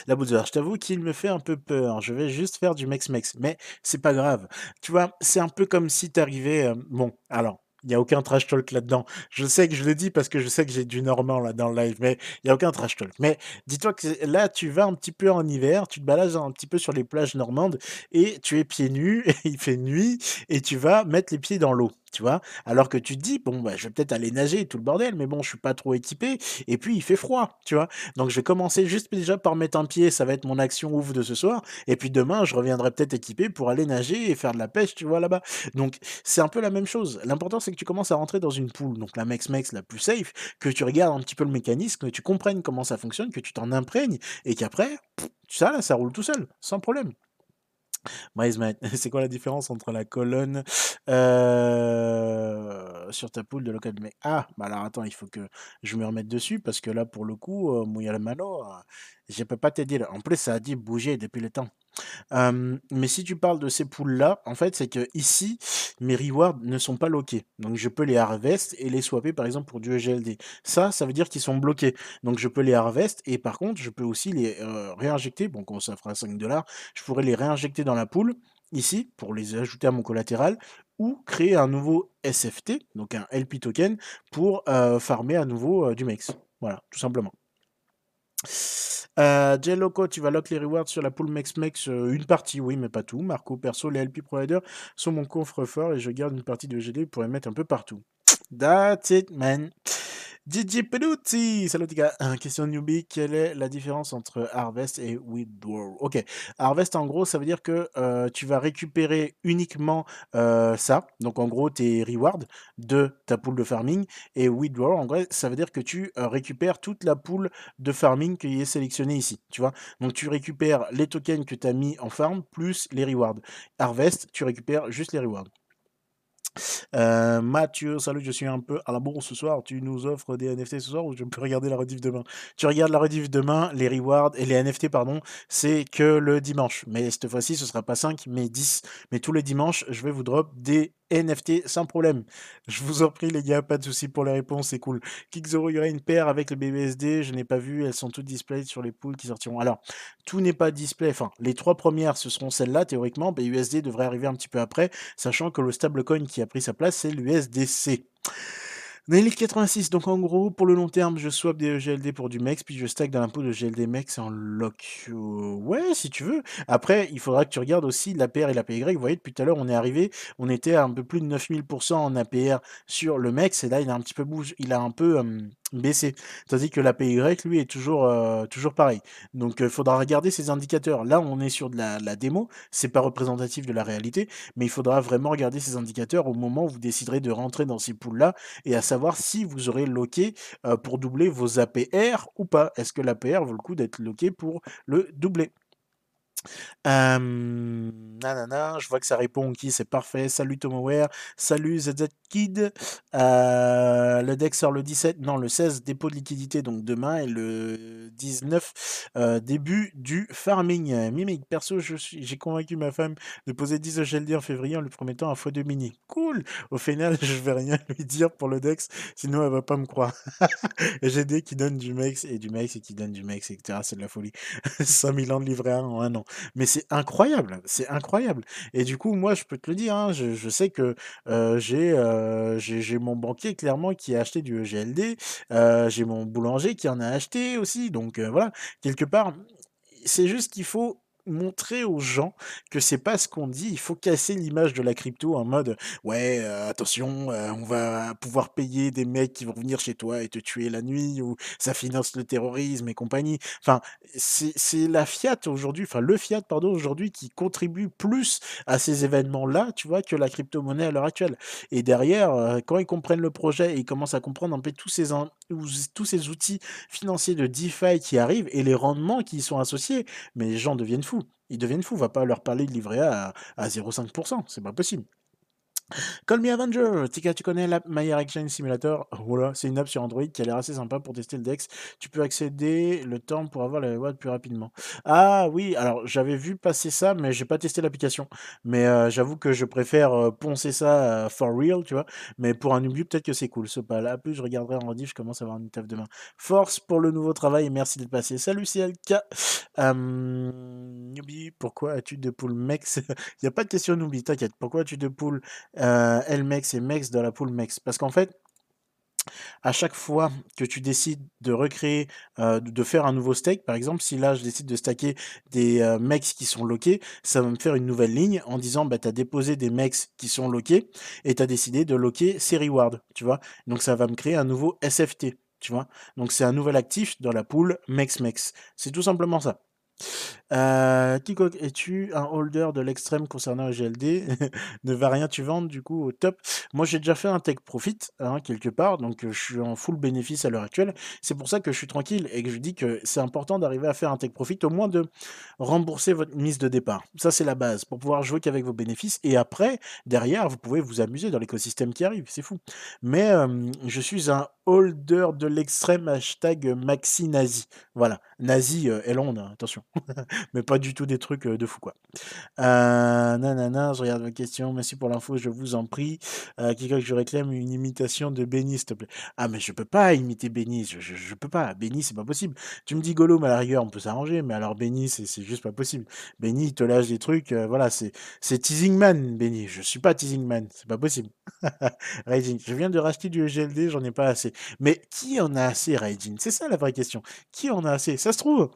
La Bouddha, je t'avoue qu'il me fait un peu peur. Je vais juste faire du mex-mex. Mais c'est pas grave. Tu vois, c'est un peu comme si t'arrivais. Euh, bon, alors, il n'y a aucun trash talk là-dedans. Je sais que je le dis parce que je sais que j'ai du normand là dans le live, mais il n'y a aucun trash talk. Mais dis-toi que là, tu vas un petit peu en hiver, tu te balades un petit peu sur les plages normandes et tu es pieds nus, et il fait nuit, et tu vas mettre les pieds dans l'eau tu vois? Alors que tu te dis, bon, bah, je vais peut-être aller nager tout le bordel, mais bon, je suis pas trop équipé, et puis il fait froid, tu vois? Donc je vais commencer juste déjà par mettre un pied, ça va être mon action ouf de ce soir, et puis demain, je reviendrai peut-être équipé pour aller nager et faire de la pêche, tu vois, là-bas. Donc c'est un peu la même chose. L'important, c'est que tu commences à rentrer dans une poule, donc la Mex-Mex la plus safe, que tu regardes un petit peu le mécanisme, que tu comprennes comment ça fonctionne, que tu t'en imprègnes, et qu'après, ça, là, ça roule tout seul, sans problème. c'est quoi la différence entre la colonne euh, sur ta poule de local mais Ah, bah alors attends, il faut que je me remette dessus parce que là, pour le coup, euh, mouiller le mano, euh, je peux pas t'aider. En plus, ça a dit bouger depuis le temps mais si tu parles de ces poules-là, en fait, c'est que ici, mes rewards ne sont pas loqués. Donc je peux les harvest et les swapper par exemple pour du EGLD. Ça, ça veut dire qu'ils sont bloqués. Donc je peux les harvest et par contre, je peux aussi les réinjecter. Bon, quand ça fera 5 dollars, je pourrais les réinjecter dans la poule ici pour les ajouter à mon collatéral ou créer un nouveau SFT, donc un LP token, pour farmer à nouveau du MEX. Voilà, tout simplement. Euh, Loco, tu vas lock les rewards sur la pool MexMex euh, Une partie, oui, mais pas tout. Marco, perso, les LP providers sont mon coffre fort et je garde une partie de GD pour les mettre un peu partout. That's it, man. DJ Peluti, salut les. Question newbie, quelle est la différence entre Harvest et Withdraw Ok, Harvest en gros, ça veut dire que euh, tu vas récupérer uniquement euh, ça, donc en gros tes rewards de ta pool de farming, et Withdraw en gros, ça veut dire que tu euh, récupères toute la pool de farming qui est sélectionnée ici, tu vois? Donc tu récupères les tokens que tu as mis en farm plus les rewards. Harvest, tu récupères juste les rewards. Euh, Mathieu, salut, je suis un peu à la bourse ce soir. Tu nous offres des NFT ce soir ou je peux regarder la rediff demain? Tu regardes la rediff demain, les rewards et les NFT, pardon, c'est que le dimanche. Mais cette fois-ci, ce sera pas 5, mais 10. Mais tous les dimanches, je vais vous drop des NFT sans problème. Je vous en prie les gars, pas de souci pour les réponses, c'est cool. Kickzoro, il y aura une paire avec le BBSD, je n'ai pas vu, elles sont toutes display sur les poules qui sortiront. Alors, tout n'est pas display, enfin, les trois premières, ce seront celles-là, théoriquement, BUSD devrait arriver un petit peu après, sachant que le stablecoin qui a pris sa place, c'est l'USDC. Nelly86, donc en gros, pour le long terme, je swap des GLD pour du MEX, puis je stack dans pool de GLD MEX en lock. Euh, ouais, si tu veux. Après, il faudra que tu regardes aussi l'APR et l'APY. Vous voyez, depuis tout à l'heure, on est arrivé, on était à un peu plus de 9000% en APR sur le MEX, et là, il a un petit peu bougé, il a un peu baissé. Tandis que l'APY, lui, est toujours, euh, toujours pareil. Donc, il faudra regarder ces indicateurs. Là, on est sur de la, la démo, c'est pas représentatif de la réalité, mais il faudra vraiment regarder ces indicateurs au moment où vous déciderez de rentrer dans ces pools-là et à savoir si vous aurez loqué pour doubler vos APR ou pas. Est-ce que l'APR vaut le coup d'être loqué pour le doubler? Euh, nanana, je vois que ça répond qui, c'est parfait. Salut Tomoware, salut ZZ Kid. Euh, le deck sort le 17, non, le 16, dépôt de liquidité, donc demain, et le 19, euh, début du farming. Mimic, perso, j'ai convaincu ma femme de poser 10 GLD en février en lui promettant un x2 mini. Cool Au final, je vais rien lui dire pour le dex, sinon elle va pas me croire. GD qui donne du mex et du mex et qui donne du mex, etc. C'est de la folie. 5000 ans de livret 1 en un an. Mais c'est incroyable, c'est incroyable. Et du coup, moi, je peux te le dire, hein, je, sais que j'ai j'ai mon banquier clairement qui a acheté du EGLD, j'ai mon boulanger qui en a acheté aussi. Donc voilà, quelque part, c'est juste qu'il faut montrer aux gens que c'est pas ce qu'on dit. Il faut casser l'image de la crypto en mode ouais, euh, attention, euh, on va pouvoir payer des mecs qui vont venir chez toi et te tuer la nuit ou ça finance le terrorisme et compagnie. Enfin, c'est la fiat aujourd'hui, enfin le fiat pardon aujourd'hui qui contribue plus à ces événements-là, tu vois, que la crypto-monnaie à l'heure actuelle. Et derrière, euh, quand ils comprennent le projet et ils commencent à comprendre un peu tous ces tous ces outils financiers de DeFi qui arrivent et les rendements qui y sont associés, mais les gens deviennent fous. Ils deviennent fous. On va pas leur parler de livret A à, à 0,5%. C'est pas possible. Call Me Avenger, Tika, tu connais l'app My Exchange Simulator? Voilà, c'est une app sur Android qui a l'air assez sympa pour tester le DEX. Tu peux accéder le temps pour avoir la wallet plus rapidement. Ah oui, alors j'avais vu passer ça, mais j'ai pas testé l'application. Mais euh, j'avoue que je préfère euh, poncer ça euh, for real, tu vois. Mais pour un newbie, peut-être que c'est cool. Ce pas là. Plus je regarderai en rediff, je commence à avoir une taf demain. Force pour le nouveau travail et merci d'être passé. Salut CLK. newbie, pourquoi as-tu de pool Mex Il n'y a pas de question newbie, t'inquiète. Pourquoi as-tu de pool euh, LMEX et MEX dans la pool MEX. Parce qu'en fait, à chaque fois que tu décides de recréer, euh, de faire un nouveau stake, par exemple, si là je décide de stacker des euh, MEX qui sont loqués, ça va me faire une nouvelle ligne en disant bah, tu as déposé des MEX qui sont loqués et tu as décidé de loquer ces rewards, tu vois. Donc ça va me créer un nouveau SFT, tu vois. Donc c'est un nouvel actif dans la pool MEX-MEX. C'est tout simplement ça. Euh, es-tu un holder de l'extrême concernant GLD Ne va rien tu vendre du coup au top. Moi j'ai déjà fait un take profit hein, quelque part, donc je suis en full bénéfice à l'heure actuelle. C'est pour ça que je suis tranquille et que je dis que c'est important d'arriver à faire un take profit, au moins de rembourser votre mise de départ. Ça c'est la base pour pouvoir jouer qu'avec vos bénéfices et après derrière vous pouvez vous amuser dans l'écosystème qui arrive, c'est fou. Mais je suis un holder de l'extrême hashtag maxi nazi. Voilà, nazi euh, Elon, attention. mais pas du tout des trucs de fou, quoi. Euh, nanana, je regarde vos questions. Merci pour l'info, je vous en prie. Euh, que je réclame une imitation de Benny, s'il te plaît? Ah, mais je peux pas imiter Benny, je, je, peux pas. Benny, c'est pas possible. Tu me dis Gollum, à la rigueur, on peut s'arranger, mais alors Benny, c'est juste pas possible. Benny, il te lâche des trucs, euh, voilà, c'est Teasing Man, Benny. Je suis pas Teasing Man, c'est pas possible. Raging, je viens de racheter du EGLD, j'en ai pas assez. Mais qui en a assez, Raging C'est ça la vraie question. Qui en a assez? Ça se trouve,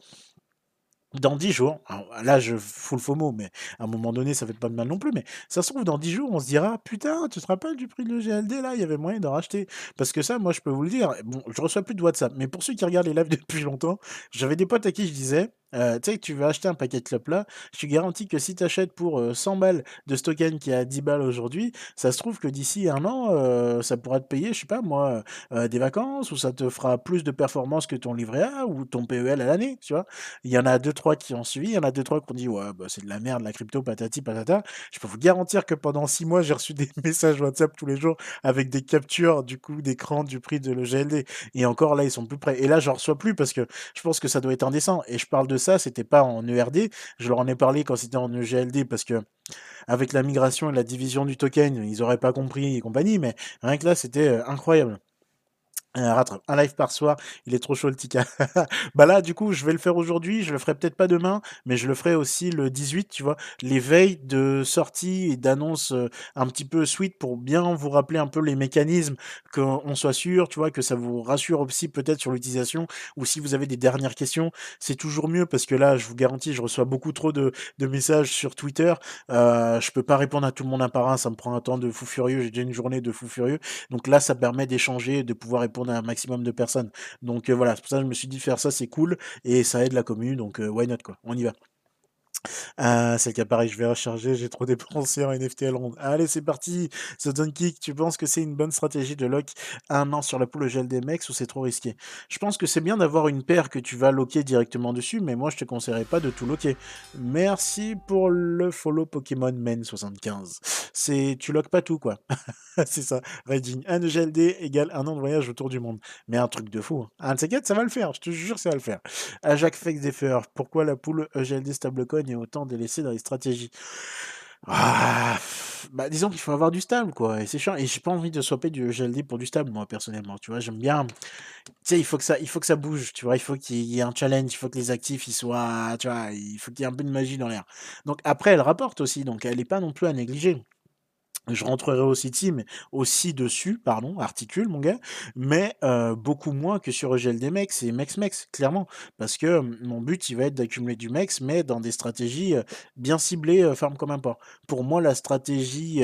dans 10 jours, là je fous le faux mot, mais à un moment donné ça fait pas de mal non plus, mais ça se trouve dans 10 jours on se dira putain tu te rappelles du prix de GLD là, il y avait moyen d'en racheter. Parce que ça moi je peux vous le dire, bon je reçois plus de WhatsApp, mais pour ceux qui regardent les lives depuis longtemps, j'avais des potes à qui je disais euh, tu sais tu veux acheter un paquet de clopes là, je te garantis que si tu achètes pour 100 balles de token qui est à 10 balles aujourd'hui, ça se trouve que d'ici un an, ça pourra te payer, je sais pas moi, des vacances, ou ça te fera plus de performance que ton livret A ou ton PEL à l'année, tu vois? Il y en a deux trois qui ont suivi, il y en a deux trois qui ont dit ouais bah, c'est de la merde la crypto patati patata. Je peux vous garantir que pendant 6 mois j'ai reçu des messages WhatsApp tous les jours avec des captures du coup d'écran du prix de le GLD. Et encore là ils sont plus près. Et là j'en reçois plus parce que je pense que ça doit être indécent. Et je parle de ça, c'était pas en ERD. Je leur en ai parlé quand c'était en EGLD parce que avec la migration et la division du token, ils auraient pas compris et compagnie, mais rien que là, c'était Un, live par soir, il est trop chaud le Tika. bah là, du coup, je vais le faire aujourd'hui, je le ferai peut-être pas demain, mais je le ferai aussi le 18, tu vois, les veilles de sortie et d'annonce euh, un petit peu suite pour bien vous rappeler un peu les mécanismes, qu'on soit sûr, tu vois, que ça vous rassure aussi peut-être sur l'utilisation, ou si vous avez des dernières questions, c'est toujours mieux parce que là, je vous garantis, je reçois beaucoup trop de, de messages sur Twitter, euh, je peux pas répondre à tout le monde un par un, ça me prend un temps de fou furieux, j'ai déjà une journée de fou furieux, donc là, ça permet d'échanger, de pouvoir répondre à un maximum de personnes. Donc euh, voilà, c'est pour ça que je me suis dit faire ça, c'est cool et ça aide la commune, donc euh, why not quoi, on y va. Ah, c'est qu'appareil, je vais recharger, j'ai trop dépensé en NFT à. Allez, c'est parti. The Kick, tu penses que c'est une bonne stratégie de lock un an sur la poule GLDMX ou c'est trop risqué? Je pense que c'est bien d'avoir une paire que tu vas locker directement dessus, mais moi je te conseillerais pas de tout locker. Merci pour le follow Pokémon Men 75. C'est tu lock pas tout quoi. c'est ça. Redding, un GLD égale un an de voyage autour du monde. Mais un truc de fou. Un de ça va le faire. Je te jure, ça va le faire. Ajax Fake Defer, pourquoi la poule EGLD Stablecoin autant délaissé dans les stratégies. Ah, bah disons qu'il faut avoir du stable quoi et c'est chiant et j'ai pas envie de swapper du GLD pour du stable moi personnellement tu vois j'aime bien tu sais il faut que ça il faut que ça bouge tu vois il faut qu'il y ait un challenge il faut que les actifs ils soient tu vois il faut qu'il y ait un peu de magie dans l'air donc après elle rapporte aussi donc elle est pas non plus à négliger je rentrerai au City, mais aussi dessus, pardon, articule, mon gars, mais euh, beaucoup moins que sur EGLD Mex et Mex Mex, clairement. Parce que mon but, il va être d'accumuler du Mex, mais dans des stratégies euh, bien ciblées, euh, ferme comme un port. Pour moi, la stratégie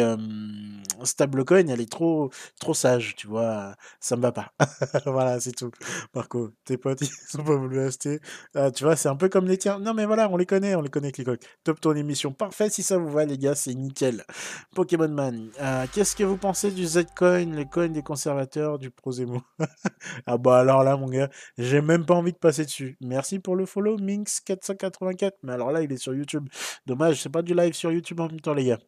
stablecoin, elle est trop, trop sage, tu vois, ça me va pas. voilà, c'est tout. Marco, tes potes, ils sont pas voulu acheter. Ah, tu vois, c'est un peu comme les tiens. Non, mais voilà, on les connaît, on les connaît, Clicoc. Top ton émission. Parfait, si ça vous va, les gars, c'est nickel. Pokémon Man. Euh, qu'est-ce que vous pensez du Zcoin, le coin des conservateurs du Prozemo Ah bah alors là, mon gars, j'ai même pas envie de passer dessus. Merci pour le follow, Minx484. Mais alors là, il est sur YouTube. Dommage, c'est pas du live sur YouTube en même temps, les gars.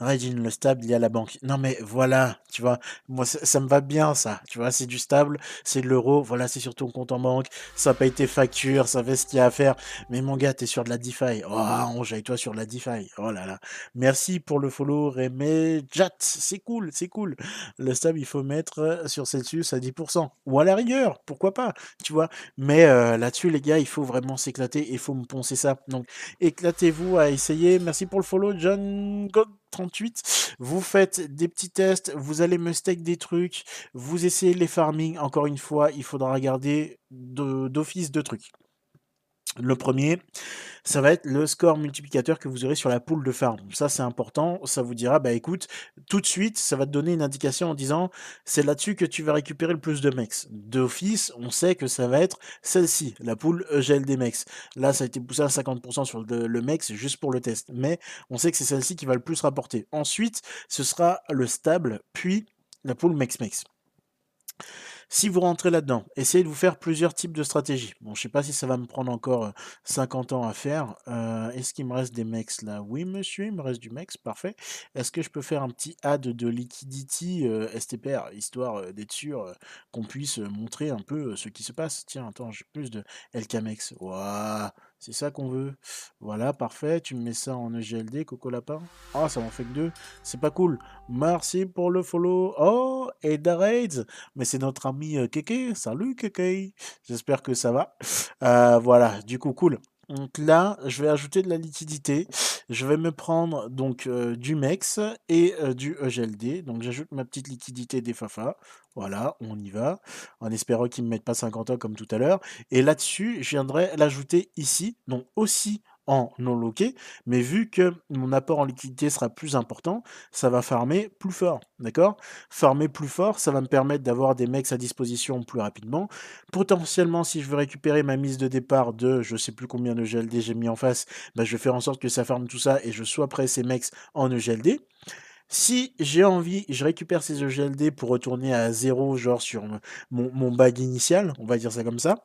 Régine, le stable, il y a la banque. Non, mais voilà, tu vois, moi, ça, me va bien, ça. Tu vois, c'est du stable, c'est de l'euro, voilà, c'est surtout un compte en banque, ça paye tes factures, ça fait ce qu'il y a à faire. Mais mon gars, t'es sur de la DeFi. Oh, on j'aille toi sur de la DeFi. Oh là là. Merci pour le follow, Rémé Jat. C'est cool, c'est cool. Le stable, il faut mettre sur Celsius à 10%. Ou à la rigueur, pourquoi pas, tu vois. Mais euh, là-dessus, les gars, il faut vraiment s'éclater et il faut me poncer ça. Donc, éclatez-vous à essayer. Merci pour le follow, John. 38. Vous faites des petits tests, vous allez me stake des trucs, vous essayez les farming. Encore une fois, il faudra regarder d'office deux trucs. Le premier, ça va être le score multiplicateur que vous aurez sur la poule de farm. Ça, c'est important. Ça vous dira, bah écoute, tout de suite, ça va te donner une indication en disant, c'est là-dessus que tu vas récupérer le plus de mex. D'office, on sait que ça va être celle-ci, la poule EGL des mex. Là, ça a été poussé à 50% sur le, le juste pour le test. Mais on sait que c'est celle-ci qui va le plus rapporter. Ensuite, ce sera le stable, puis la poule mex-mex. Si vous rentrez là-dedans, essayez de vous faire plusieurs types de stratégies. Bon, je sais pas si ça va me prendre encore 50 ans à faire. Est-ce qu'il me reste des mex là? Oui, monsieur, il me reste du mex, parfait. Est-ce que je peux faire un petit add de liquidity STPR, histoire d'être sûr qu'on puisse montrer un peu ce qui se passe? Tiens, attends, j'ai plus de LKMEX. C'est ça qu'on veut. Voilà, parfait. Tu me mets ça en EGLD, Coco Lapin. Ah, ça m'en fait que deux. C'est pas cool. Merci pour le follow. Oh, et Raids. Mais c'est notre ami euh, Keke. Salut Keke. J'espère que ça va. Euh, voilà, du coup, cool. Donc là, je vais ajouter de la liquidité. Je vais me prendre donc euh, du MEX et euh, du EGLD. Donc j'ajoute ma petite liquidité des FAFA. Voilà, on y va. En espérant qu'ils ne me mettent pas 50 ans comme tout à l'heure. Et là-dessus, je viendrai l'ajouter ici. Donc aussi en non loqué, mais vu que mon apport en liquidité sera plus important, ça va farmer plus fort, d'accord? Farmer plus fort, ça va me permettre d'avoir des mecs à disposition plus rapidement. Potentiellement, si je veux récupérer ma mise de départ de je sais plus combien de GLD j'ai mis en face, bah, je vais faire en sorte que ça farme tout ça et je sois prêt ces mecs en EGLD. Si j'ai envie, je récupère ces EGLD pour retourner à zéro, genre sur mon, mon bag initial, on va dire ça comme ça.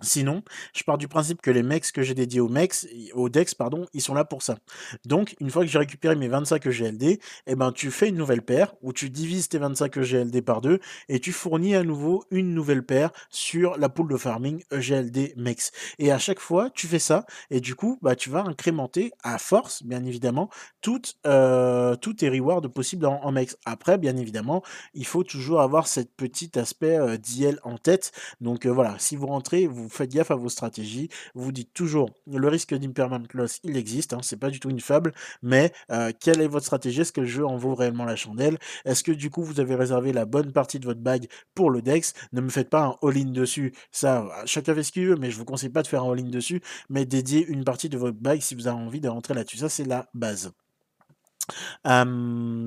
Sinon, je pars du principe que les mecs que j'ai dédiés aux mecs, aux DEX, pardon, ils sont là pour ça. Donc, une fois que j'ai récupéré mes 25 EGLD, eh ben, tu fais une nouvelle paire où tu divises tes 25 EGLD par deux et tu fournis à nouveau une nouvelle paire sur la pool de farming EGLD MEX. Et à chaque fois, tu fais ça et du coup, bah, tu vas incrémenter à force, bien évidemment, toutes, euh, tous tes rewards possibles en, en MEX. Après, bien évidemment, il faut toujours avoir cette petit aspect euh, d'IL en tête. Donc euh, voilà, si vous rentrez, vous faites gaffe à vos stratégies. Vous dites toujours, le risque d'impermanent loss, il existe, hein, c'est pas du tout une fable, mais euh, quelle est votre stratégie? Est-ce que le jeu en vaut réellement la chandelle? Est-ce que du coup vous avez réservé la bonne partie de votre bag pour le Dex? Ne me faites pas un all-in dessus, ça, chacun fait ce qu'il veut, mais je vous conseille pas de faire un all-in dessus, mais dédier une partie de votre bag si vous avez envie de rentrer là-dessus. Ça, c'est la base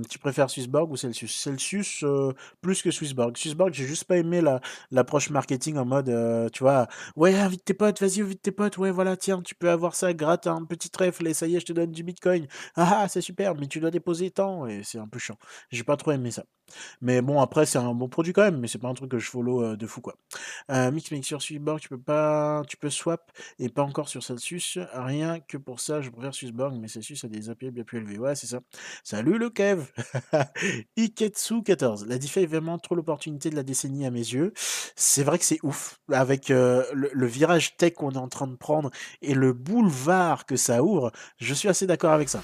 tu préfères Swissborg ou Celsius? Celsius, plus que Swissborg. Swissborg, j'ai juste pas aimé la l'approche marketing en mode, tu vois? «Ouais, invite tes potes, vas-y, invite tes potes, ouais, voilà, tiens, tu peux avoir ça, gratte un petit trèfle et ça y est, je te donne du bitcoin. Ah ah, c'est super, mais tu dois déposer tant» et c'est un peu chiant. J'ai pas trop aimé ça. Mais bon, après, c'est un bon produit quand même, mais c'est pas un truc que je follow, de fou, quoi. Heu, Mix sur Swissborg, tu peux pas tu peux swap et pas encore sur Celsius. Rien que pour ça, je préfère Swissborg, mais Celsius a des API bien plus élevés. Ouais, c'est ça. Salut le Kev Iketsu14. La DeFi est vraiment trop l'opportunité de la décennie à mes yeux. C'est vrai que c'est ouf. Avec euh, le, virage tech qu'on est en train de prendre et le boulevard que ça ouvre, je suis assez d'accord avec ça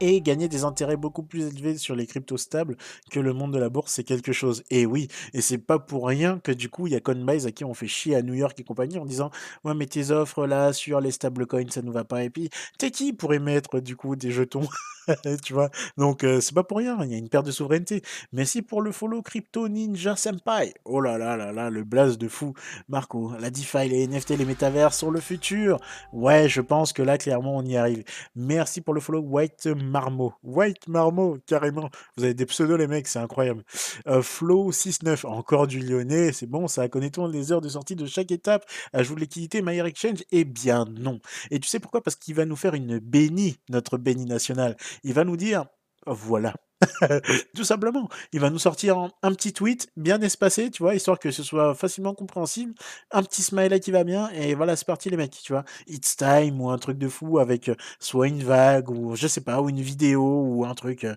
et gagner des intérêts beaucoup plus élevés sur les cryptos stables que le monde de la bourse, c'est quelque chose. Et oui, et c'est pas pour rien que du coup, il y a Coinbase à qui on fait chier à New York et compagnie en disant Ouais, mais tes offres là sur les stablecoins, ça nous va pas. Et puis, t'es qui pour émettre du coup des jetons? Tu vois? Donc, euh, c'est pas pour rien, il y a une perte de souveraineté. Mais si pour le follow crypto ninja senpai, oh là là là là, le blaze de fou. Marco, la DeFi, les NFT, les métavers sont le futur. Ouais, je pense que là, clairement, on y arrive. Merci pour le follow, White Marmo. White Marmo, carrément. Vous avez des pseudos, les mecs, c'est incroyable. Euh, Flow69, encore du lyonnais, c'est bon, ça connaît-on les heures de sortie de chaque étape? Ajout de liquidité, My Exchange? Eh bien non. Et tu sais pourquoi? Parce qu'il va nous faire une bénie, notre bénie nationale. Il va nous dire, voilà, Tout simplement. Il va nous sortir un, petit tweet bien espacé, tu vois, histoire que ce soit facilement compréhensible. Un petit smiley qui va bien, et voilà, c'est parti les mecs, tu vois. It's time ou un truc de fou avec euh, soit une vague ou je sais pas, ou une vidéo ou un truc euh,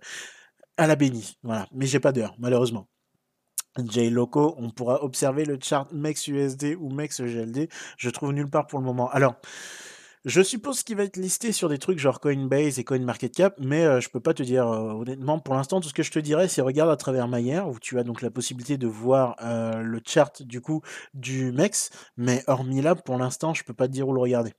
à la bénie. Voilà. Mais j'ai pas d'heure, malheureusement. J Loco, on pourra observer le chart MEX USD ou MEX GLD. Je trouve nulle part pour le moment. Alors, je suppose qu'il va être listé sur des trucs genre Coinbase et CoinMarketCap, mais euh, je peux pas te dire euh, honnêtement. Pour l'instant, tout ce que je te dirais, c'est regarde à travers Maillard, où tu as donc la possibilité de voir euh, le chart du coup du MEX. Mais hormis là, pour l'instant, je peux pas te dire où le regarder.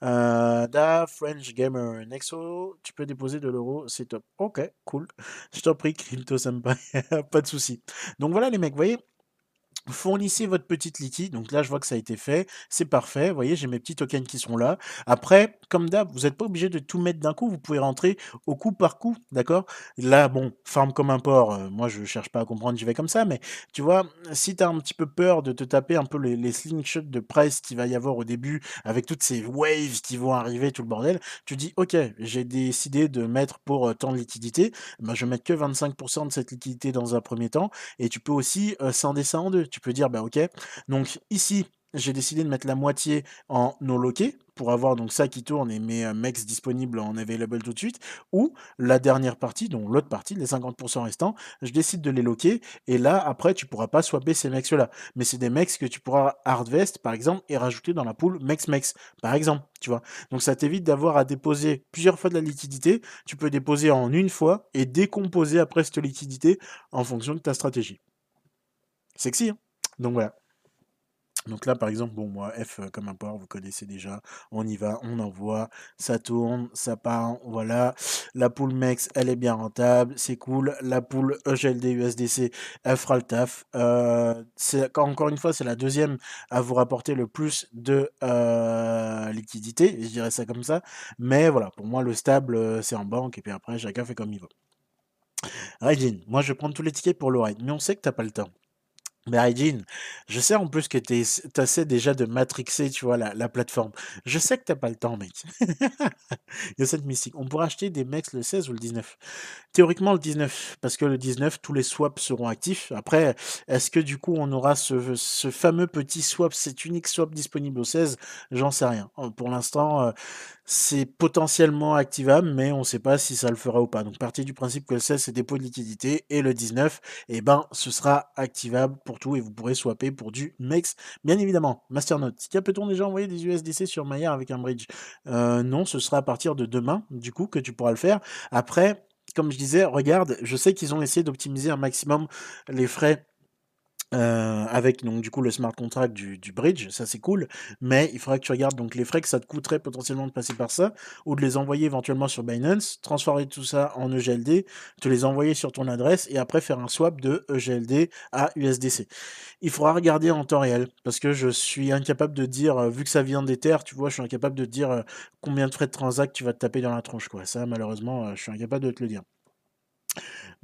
da French Gamer Nexo, tu peux déposer de l'euro, c'est top. Ok, cool. Je t'en prie, Crypto Senpai, pas de souci. Donc voilà les mecs, vous voyez, Fournissez votre petite liquide. Donc là, je vois que ça a été fait. C'est parfait. Vous voyez, j'ai mes petits tokens qui sont là. Après, comme d'hab, vous n'êtes pas obligé de tout mettre d'un coup. Vous pouvez rentrer au coup par coup. D'accord? Là, bon, farm comme un port. Euh, moi, je cherche pas à comprendre, j'y vais comme ça. Mais tu vois, si tu as un petit peu peur de te taper un peu les, slingshots de price qu'il va y avoir au début, avec toutes ces waves qui vont arriver, tout le bordel, tu dis, OK, j'ai décidé de mettre pour euh, tant de liquidité. Ben, je vais mettre que 25% de cette liquidité dans un premier temps. Et tu peux aussi euh, scinder ça en deux tu peux dire, bah ok, donc ici, j'ai décidé de mettre la moitié en no loqué pour avoir donc ça qui tourne et mes euh, mecs disponibles en available tout de suite, ou la dernière partie, donc l'autre partie, les 50% restants, je décide de les loquer, et là, après, tu pourras pas swapper ces mecs-là. Mais c'est des mecs que tu pourras hardvest, par exemple, et rajouter dans la pool mex-mex, par exemple, tu vois. Donc ça t'évite d'avoir à déposer plusieurs fois de la liquidité, tu peux déposer en une fois et décomposer après cette liquidité en fonction de ta stratégie. Sexy, hein? Donc voilà. Donc là, par exemple, bon, moi, F euh, comme un port, vous connaissez déjà. On y va, on envoie, ça tourne, ça part, voilà. La poule MEX, elle est bien rentable, c'est cool. La poule EGLD USDC, elle fera le taf. Euh, encore une fois, c'est la deuxième à vous rapporter le plus de euh, liquidité, je dirais ça comme ça. Mais voilà, pour moi, le stable, c'est en banque, et puis après, chacun fait comme il veut. Regine, moi, je vais prendre tous les tickets pour le ride, mais on sait que t'as pas le temps. Mais Hygiene, je sais en plus que tu essaies déjà de matrixer, tu vois, la, la plateforme. Je sais que t'as pas le temps, mec. Il y a cette mystique. On pourra acheter des mecs le 16 ou le 19. Théoriquement, le 19, parce que le 19, tous les swaps seront actifs. Après, est-ce que du coup, on aura ce, ce fameux petit swap, cet unique swap disponible au 16 J'en sais rien. Euh, Pour l'instant, euh, c'est potentiellement activable, mais on ne sait pas si ça le fera ou pas. Donc, partir du principe que le 16, c'est dépôt de liquidité, et le 19, eh ben, ce sera activable pour tout, et vous pourrez swapper pour du MEX, bien évidemment. Masternode, peut-on déjà envoyer des USDC sur Maillard avec un bridge euh, Non, ce sera à partir de demain, du coup, que tu pourras le faire. Après, comme je disais, regarde, je sais qu'ils ont essayé d'optimiser un maximum les frais euh, avec donc du coup le smart contract du, du bridge, ça c'est cool, mais il faudra que tu regardes donc les frais que ça te coûterait potentiellement de passer par ça, ou de les envoyer éventuellement sur Binance, transformer tout ça en EGLD, te les envoyer sur ton adresse et après faire un swap de EGLD à USDC. Il faudra regarder en temps réel, parce que je suis incapable de dire, euh, vu que ça vient des terres, tu vois, je suis incapable de dire euh, combien de frais de transact tu vas te taper dans la tronche, quoi. Ça malheureusement, je suis incapable de te le dire.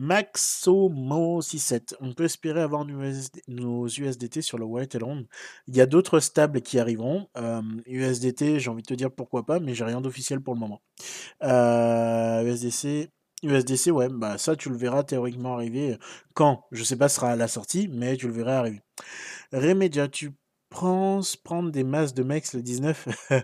Maxomo67. On peut espérer avoir nos USDT sur le White Elrond. Il y a d'autres stables qui arriveront. USDT, j'ai envie de te dire pourquoi pas, mais j'ai rien d'officiel pour le moment. USDC. USDC, ouais, bah ça tu le verras théoriquement arriver quand, je sais pas, ce sera à la sortie, mais tu le verras arriver. Remedia, tu penses prendre des masses de mecs le 19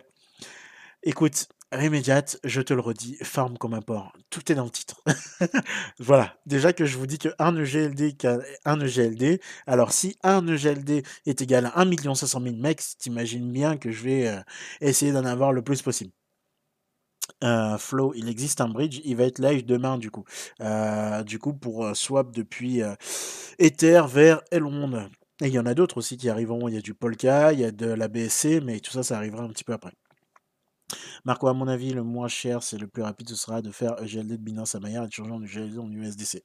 Écoute, Rémédiate, je te le redis, farm comme un porc. Tout est dans le titre. voilà. Déjà que je vous dis que un EGLD, un EGLD. Alors, si un EGLD est égal à 1 500 000 mecs, t'imagines bien que je vais euh, essayer d'en avoir le plus possible. Euh, Flow, il existe un bridge, il va être live demain du coup. Euh, du coup, pour swap depuis Ether vers Elrond. Et il y en a d'autres aussi qui arriveront. Il y a du Polka, il y a de la BSC, mais tout ça, ça arrivera un petit peu après. Marco, à mon avis, le moins cher, c'est le plus rapide, ce sera de faire GLD de Binance à Maillard et de changer en GLD en USDC.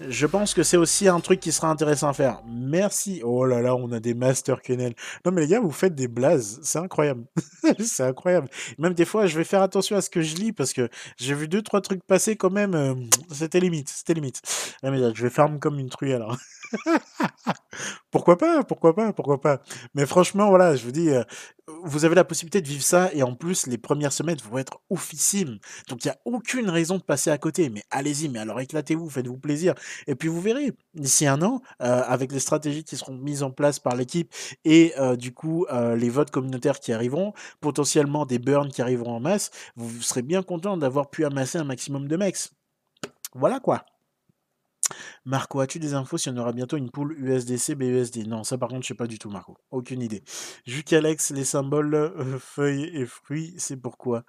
Je pense que c'est aussi un truc qui sera intéressant à faire. Merci. Oh là là, on a des Master Kennel. Non mais les gars, vous faites des blazes. C'est incroyable. c'est incroyable. Même des fois, je vais faire attention à ce que je lis parce que j'ai vu deux, trois trucs passer quand même. Euh, c'était limite. C'était limite. Mais je vais farm comme une truie alors. pourquoi pas, pourquoi pas, pourquoi pas. Mais franchement, voilà, je vous dis, euh, vous avez la possibilité de vivre ça et en plus, les premières semaines vont être oufissimes. Donc, il n'y a aucune raison de passer à côté. Mais allez-y, mais alors éclatez-vous, faites-vous plaisir. Et puis, vous verrez, d'ici un an, euh, avec les stratégies qui seront mises en place par l'équipe et euh, du coup, les votes communautaires qui arriveront, potentiellement des burns qui arriveront en masse, vous serez bien content d'avoir pu amasser un maximum de mecs. Voilà quoi. Marco, as-tu des infos si on aura bientôt une poule USDC, BUSD Non, ça par contre, je sais pas du tout, Marco. Aucune idée. Alex, les symboles euh, feuilles et fruits, c'est pourquoi?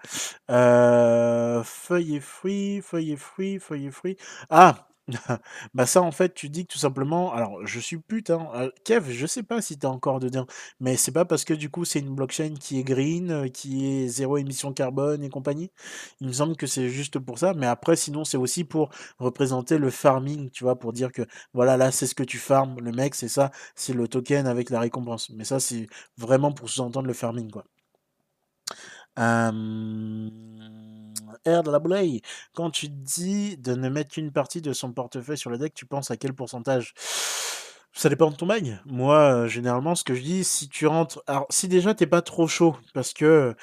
Euh, Feuilles et fruits, feuilles et fruits, feuilles et fruits. Ah bah ça en fait tu dis que tout simplement alors je suis putain hein, Kev je sais pas si t'es encore dedans mais c'est pas parce que du coup c'est une blockchain qui est green qui est zéro émission carbone et compagnie il me semble que c'est juste pour ça mais après sinon c'est aussi pour représenter le farming tu vois pour dire que voilà là c'est ce que tu farmes le mec c'est ça c'est le token avec la récompense mais ça c'est vraiment pour sous-entendre le farming quoi. De la bouleille. Quand tu dis de ne mettre qu'une partie de son portefeuille sur le deck, tu penses à quel pourcentage? Ça dépend de ton bail. Moi, euh, généralement, ce que je dis, si tu rentres. Alors, si déjà t'es pas trop chaud, parce que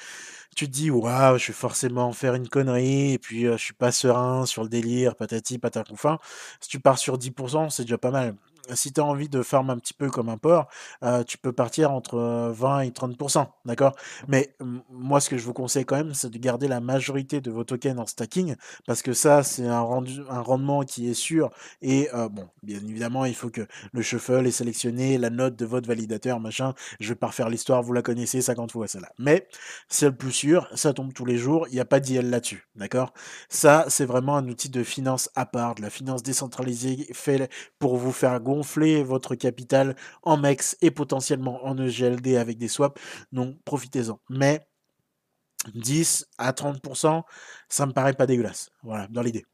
tu te dis, waouh, je vais forcément faire une connerie, et puis euh, je suis pas serein sur le délire, patati, patacouffin. Si tu pars sur 10%, c'est déjà pas mal si tu as envie de farm un petit peu comme un porc, euh, tu peux partir entre 20 et 30%, d'accord? Mais moi, ce que je vous conseille quand même, c'est de garder la majorité de vos tokens en stacking, parce que ça, c'est un, un rendement qui est sûr. Et euh, bon, bien évidemment, il faut que le shuffle est sélectionné, la note de votre validateur, machin. Je vais pas refaire l'histoire, vous la connaissez 50 fois celle-là. Mais c'est le plus sûr, ça tombe tous les jours, il n'y a pas d'IL là-dessus, d'accord? Ça, c'est vraiment un outil de finance à part, de la finance décentralisée, fait pour vous faire go gonfler votre capital en MEX et potentiellement en EGLD avec des swaps. Donc profitez-en. Mais 10 à 30%, ça me paraît pas dégueulasse. Voilà, dans l'idée.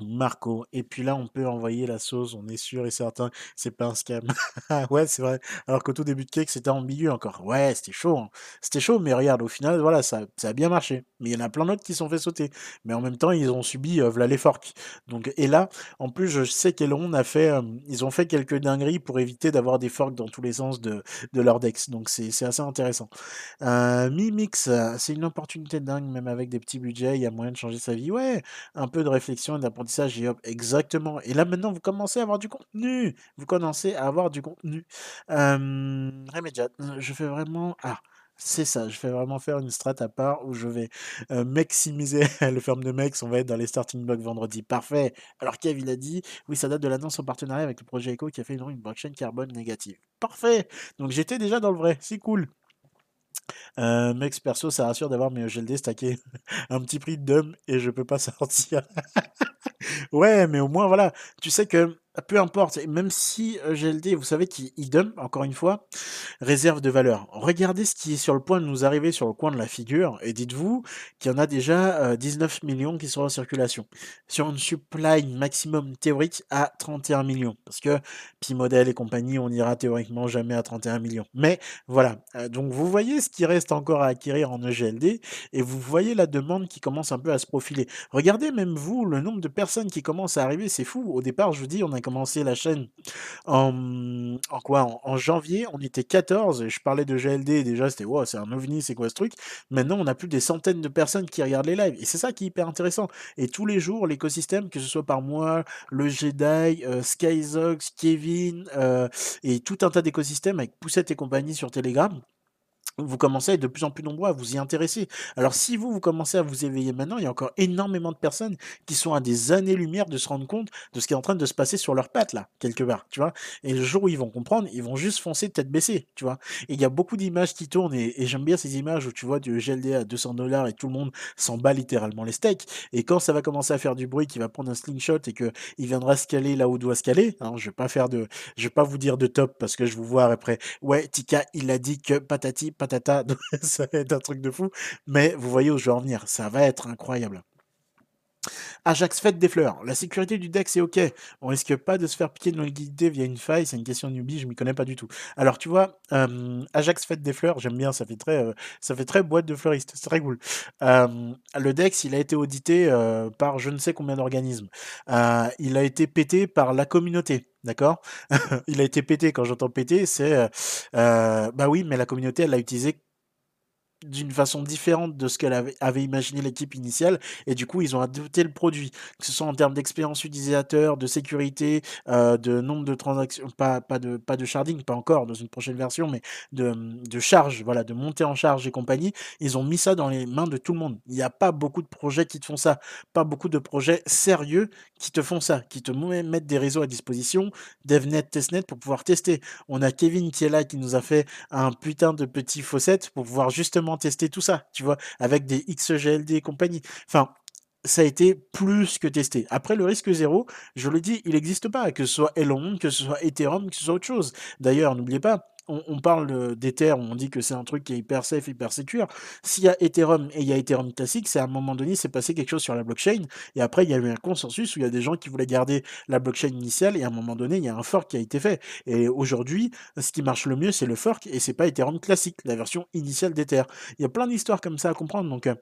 Marco. Et puis là, on peut envoyer la sauce, on est sûr et certain, c'est pas un scam. ouais, c'est vrai. Alors qu'au tout début de Cake, c'était ambigu encore. Ouais, c'était chaud. hein. C'était chaud, mais regarde, au final, voilà, ça, a bien marché. Mais il y en a plein d'autres qui sont fait sauter. Mais en même temps, ils ont subi les forks. Donc, et là, en plus, je sais qu'Elon a fait, ils ont fait quelques dingueries pour éviter d'avoir des forks dans tous les sens de, de leur dex. Donc, c'est assez intéressant. Euh, Mimix, c'est une opportunité dingue, même avec des petits budgets, il y a moyen de changer sa vie. Ouais, un peu de réflexion et et hop, exactement. Et là maintenant, vous commencez à avoir du contenu. Vous commencez à avoir du contenu. Euh, je fais vraiment. Ah, c'est ça, je fais vraiment faire une strat à part où je vais euh, maximiser le ferme de mecs. On va être dans les starting blocks vendredi. Parfait. Alors, Kev, il a dit oui, ça date de l'annonce en partenariat avec le projet Echo qui a fait une, une blockchain carbone négative. Parfait. Donc, j'étais déjà dans le vrai. C'est cool. Euh, Mex perso, ça rassure d'avoir mes GLD stackés. un petit prix de dum et je peux pas sortir. Ouais, mais au moins, voilà, tu sais que peu importe, même si euh, GLD, vous savez qu'il il dump, encore une fois, réserve de valeur. Regardez ce qui est sur le point de nous arriver sur le coin de la figure, et dites-vous qu'il y en a déjà euh, 19 millions qui sont en circulation. Sur une supply maximum théorique à 31 millions. Parce que P-Model et compagnie, on ira théoriquement jamais à 31 millions. Mais voilà, euh, donc vous voyez ce qui reste encore à acquérir en EGLD, et vous voyez la demande qui commence un peu à se profiler. Regardez même vous le nombre de personnes qui commencent à arriver, c'est fou. Au départ, je vous dis, on a commencé la chaîne en, quoi en, en janvier, on était 14 et je parlais de GLD déjà, c'était wow, c'est un ovni, c'est quoi ce truc? Maintenant, on a plus des centaines de personnes qui regardent les lives et c'est ça qui est hyper intéressant. Et tous les jours, l'écosystème, que ce soit par moi, le Jedi, euh, Skyzox, Kevin euh, et tout un tas d'écosystèmes avec Poussette et compagnie sur Telegram vous commencez à être de plus en plus nombreux à vous y intéresser. Alors si vous, vous commencez à vous éveiller maintenant, il y a encore énormément de personnes qui sont à des années-lumière de se rendre compte de ce qui est en train de se passer sur leurs pattes, là, quelque part, tu vois. Et le jour où ils vont comprendre, ils vont juste foncer tête baissée, tu vois. Et il y a beaucoup d'images qui tournent, et, j'aime bien ces images où tu vois du GLD à 200 dollars et tout le monde s'en bat littéralement les steaks. Et quand ça va commencer à faire du bruit, qu'il va prendre un slingshot et que il viendra se caler là où doit se caler, hein, je vais pas faire de, je vais pas vous dire de top parce que je vous vois après. Ouais, Tika, il a dit que patati ça va être un truc de fou. Mais vous voyez où je veux en venir, ça va être incroyable. Ajax fête des fleurs. La sécurité du deck, c'est ok. On risque pas de se faire piquer de liquidité via une faille. C'est une question newbie, je m'y connais pas du tout. Alors, tu vois, euh, Ajax fête des fleurs, j'aime bien, ça fait très, euh, ça fait très boîte de fleuriste. C'est très cool. Euh, le Dex, il a été audité par je ne sais combien d'organismes. Il a été pété par la communauté. D'accord? Il a été pété, quand j'entends pété, c'est... bah oui, mais la communauté, elle l'a utilisé d'une façon différente de ce qu'elle avait, imaginé l'équipe initiale et du coup ils ont adopté le produit que ce soit en termes d'expérience utilisateur de sécurité euh, de nombre de transactions pas, pas de pas de sharding pas encore dans une prochaine version mais de, de charge voilà de montée en charge et compagnie ils ont mis ça dans les mains de tout le monde. Il n'y a pas beaucoup de projets qui te font ça pas beaucoup de projets sérieux qui te font ça qui te mettent des réseaux à disposition DevNet testnet pour pouvoir tester. On a Kevin qui est là qui nous a fait un putain de petit faucet pour pouvoir justement tester tout ça, tu vois, avec des XGLD et compagnie. Enfin, ça a été plus que testé. Après, le risque zéro, je le dis, il n'existe pas, que ce soit Elon, que ce soit Ethereum, que ce soit autre chose. D'ailleurs, n'oubliez pas, on, parle euh, d'Ether, on dit que c'est un truc qui est hyper safe, hyper secure. S'il y a Ethereum et il y a Ethereum classique, c'est à un moment donné, c'est passé quelque chose sur la blockchain. Et après, il y a eu un consensus où il y a des gens qui voulaient garder la blockchain initiale. Et à un moment donné, il y a un fork qui a été fait. Et aujourd'hui, ce qui marche le mieux, c'est le fork et c'est pas Ethereum classique, la version initiale d'Ether. Il y a plein d'histoires comme ça à comprendre. Donc, euh,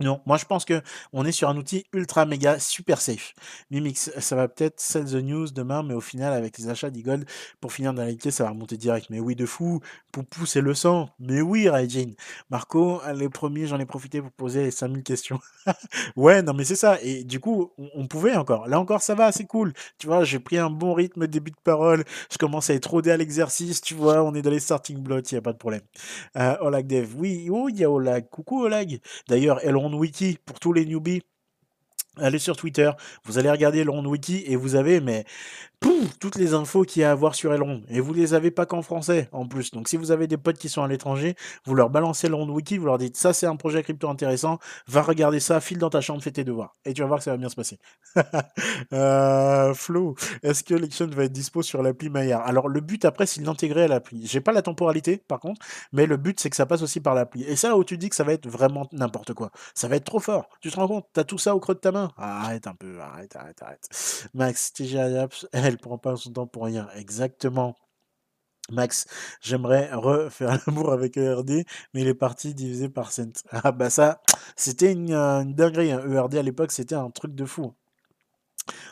non, moi je pense que on est sur un outil ultra méga super safe. Mimix, ça va peut-être sell the news demain, mais au final, avec les achats d'Eagle, pour finir dans réalité, ça va remonter direct. Mais oui, de fou, Poupou, c'est le sang. Mais oui, Raijin. Marco, les premiers, j'en ai profité pour poser les 5000 questions. Ouais, non, mais c'est ça. Et du coup, on, pouvait encore. Là encore, ça va, c'est cool. Tu vois, j'ai pris un bon rythme début de parole. Je commence à être rodé à l'exercice. Tu vois, on est dans les starting blocks, il n'y a pas de problème. Euh, Olag Dev, oui, oh, il y a Olag. Coucou Olag. D'ailleurs, Wiki, pour tous les newbies, allez sur Twitter, vous allez regarder Elrond Wiki et vous avez, mais toutes les infos qu'il y a à voir sur Elrond. Et vous les avez pas qu'en français, en plus. Donc si vous avez des potes qui sont à l'étranger, vous leur balancez Elrond Wiki, vous leur dites ça c'est un projet crypto intéressant, va regarder ça, file dans ta chambre, fais tes devoirs. Et tu vas voir que ça va bien se passer. euh, Flo, est-ce que Lection va être dispo sur l'appli Maillard? Alors le but après c'est de l'intégrer à l'appli. J'ai pas la temporalité par contre, mais le but c'est que ça passe aussi par l'appli. Et ça où tu dis que ça va être vraiment n'importe quoi. Ça va être trop fort. Tu te rends compte? T'as tout ça au creux de ta main Arrête un peu, arrête, arrête, arrête. Max, TGI elle prend pas son temps pour rien. Exactement. Max, j'aimerais refaire l'amour avec ERD, mais il est parti divisé par Cent. Ah bah ça, c'était une, euh, dinguerie. ERD hein. e à l'époque, c'était un truc de fou.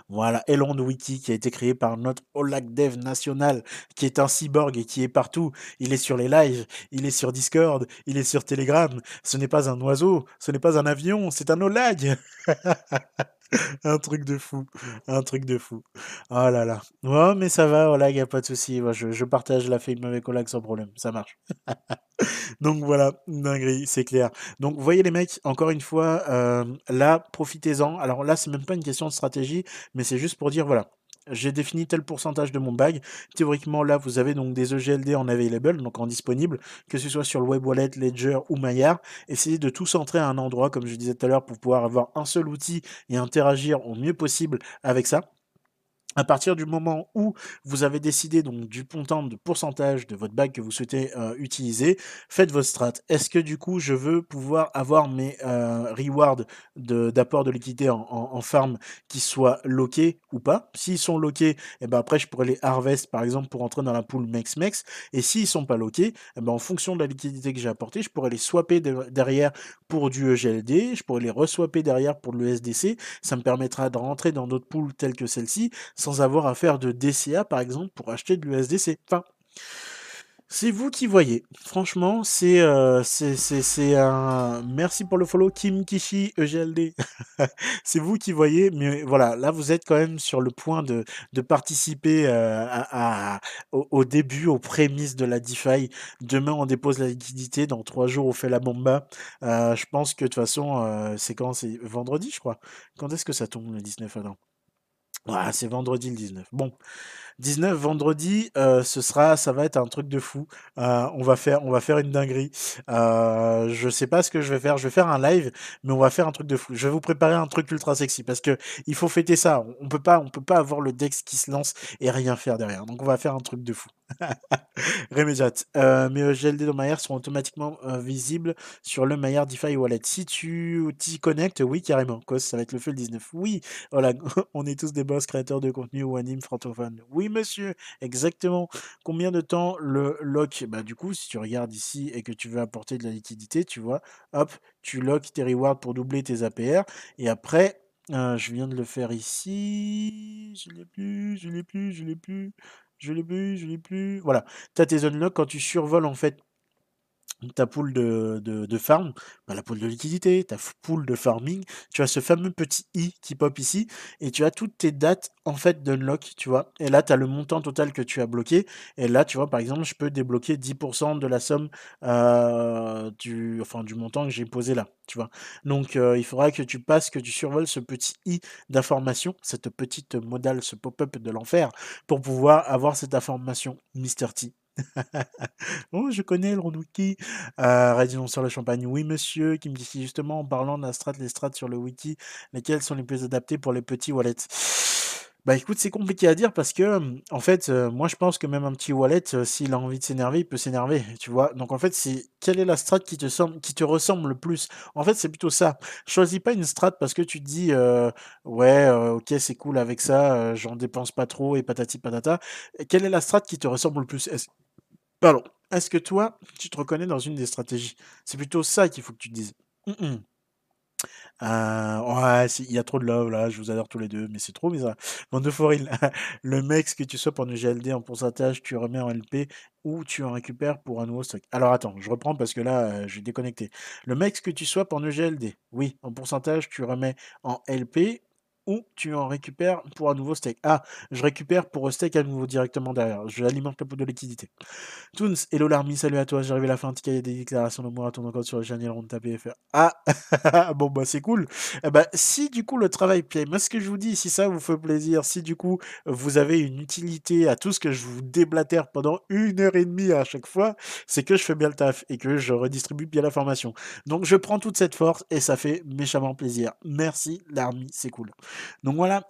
Voilà, Elon Wiki qui a été créé par notre Olag Dev national, qui est un cyborg et qui est partout. Il est sur les lives, il est sur Discord, il est sur Telegram. Ce n'est pas un oiseau, ce n'est pas un avion, c'est un Olag. un truc de fou, un truc de fou. Oh là là. Ouais, mais ça va, Olag, y a pas de souci. je, je, partage la fame avec Olag sans problème, ça marche. Donc voilà, dinguerie, c'est clair. Donc voyez les mecs, encore une fois, euh, là, profitez-en. Alors là, c'est même pas une question de stratégie, mais c'est juste pour dire, voilà, j'ai défini tel pourcentage de mon bag. Théoriquement, là, vous avez donc des EGLD en available, donc en disponible, que ce soit sur le web wallet, Ledger ou Maillard. Essayez de tout centrer à un endroit, comme je disais tout à l'heure, pour pouvoir avoir un seul outil et interagir au mieux possible avec ça à partir du moment où vous avez décidé donc du montant de pourcentage de votre bague que vous souhaitez euh, utiliser, faites votre strat. Est-ce que du coup je veux pouvoir avoir mes euh, rewards d'apport de, liquidité en, en, farm qui soient loqués ou pas? S'ils sont loqués, et eh ben après je pourrais les harvest par exemple pour entrer dans la pool Mex Mex. Et s'ils sont pas loqués, eh ben en fonction de la liquidité que j'ai apportée, je pourrais les swapper derrière pour du EGLD, je pourrais les reswapper derrière pour le SDC. Ça me permettra de rentrer dans d'autres pools telles que celle-ci sans avoir à faire de DCA par exemple pour acheter de l'USDC. C'est vous qui voyez. Franchement, c'est euh, c'est un. Merci pour le follow, Kim Kishi EGLD. c'est vous qui voyez, mais voilà, là vous êtes quand même sur le point de, participer euh, au, début, aux prémices de la DeFi. Demain, on dépose la liquidité. Dans trois jours, on fait la bomba. Euh, je pense que de toute façon, c'est quand? C'est vendredi, je crois. Quand est-ce que ça tombe le 19 Adam? Voilà, c'est vendredi le 19. Bon, 19 vendredi, euh, ce sera, ça va être un truc de fou. Euh, on va faire, on va faire une dinguerie. Euh, je sais pas ce que je vais faire. Je vais faire un live, mais on va faire un truc de fou. Je vais vous préparer un truc ultra sexy parce que il faut fêter ça. On peut pas, on peut pas avoir le Dex qui se lance et rien faire derrière. Donc on va faire un truc de fou. Remédiat. Euh, mes GLD dans Maillard sont automatiquement visibles sur le Maillard DeFi Wallet. Si tu t'y connectes, oui, carrément. Cos, ça va être le feu le 19. Oui, voilà, on est tous des boss créateurs de contenu ou animes francophones. Oui, monsieur, exactement. Combien de temps le lock? Bah, du coup, si tu regardes ici et que tu veux apporter de la liquidité, tu vois, hop, tu lock tes rewards pour doubler tes APR. Et après, euh, je viens de le faire ici. Je l'ai plus, je l'ai plus, je l'ai plus. Je l'ai plus, je l'ai plus. Voilà. Tu as tes unlocks quand tu survoles en fait ta pool de, de, farm, bah, la pool de liquidité, ta pool de farming, tu as ce fameux petit i qui pop ici, et tu as toutes tes dates en fait d'unlock, tu vois. Et là, tu as le montant total que tu as bloqué, et là, tu vois, par exemple, je peux débloquer 10% de la somme euh, du, enfin, du montant que j'ai posé là, tu vois? Donc, euh, il faudra que tu passes, que tu survoles ce petit i d'information, cette petite modale, ce pop-up de l'enfer, pour pouvoir avoir cette information Mr. T. oh, je connais le Rondouki. Euh, sur le champagne. Oui, monsieur, qui me dit justement en parlant de la strat, les strats sur le wiki, lesquels sont les plus adaptés pour les petits wallets? Bah écoute, c'est compliqué à dire parce que, en fait, moi je pense que même un petit wallet, s'il a envie de s'énerver, il peut s'énerver, tu vois? Donc en fait, c'est quelle est la strat qui te, ressemble le plus? En fait, c'est plutôt ça. Choisis pas une strat parce que tu te dis, ouais, ok, c'est cool avec ça, j'en dépense pas trop et patati patata. Quelle est la strat qui te ressemble le plus? Pardon. Est-ce que toi, tu te reconnais dans une des stratégies? C'est plutôt ça qu'il faut que tu te dises. Euh, ouais, il y a trop de love là, je vous adore tous les deux, mais c'est trop bizarre. Bande de le mec que tu sois pour une GLD en pourcentage, tu remets en LP ou tu en récupères pour un nouveau stock. Alors attends, je reprends parce que là, euh, je vais déconnecter. Le mec que tu sois pour une GLD, oui, en pourcentage, tu remets en LP ou tu en récupères pour un nouveau stake Ah, je récupère pour steak à nouveau directement derrière. Je alimente le pot de liquidité. Toons, hello l'armée, salut à toi, j'arrive à la fin, il y a des déclarations de moi à ton compte sur le channel on ta PFR. Ah, bon bah c'est cool. Eh bah, si du coup le travail paye, moi ce que je vous dis, si ça vous fait plaisir, si du coup vous avez une utilité à tout ce que je vous déblatère pendant une heure et demie à chaque fois, c'est que je fais bien le taf et que je redistribue bien la formation. Donc je prends toute cette force et ça fait méchamment plaisir. Merci l'armée, c'est cool. Donc voilà,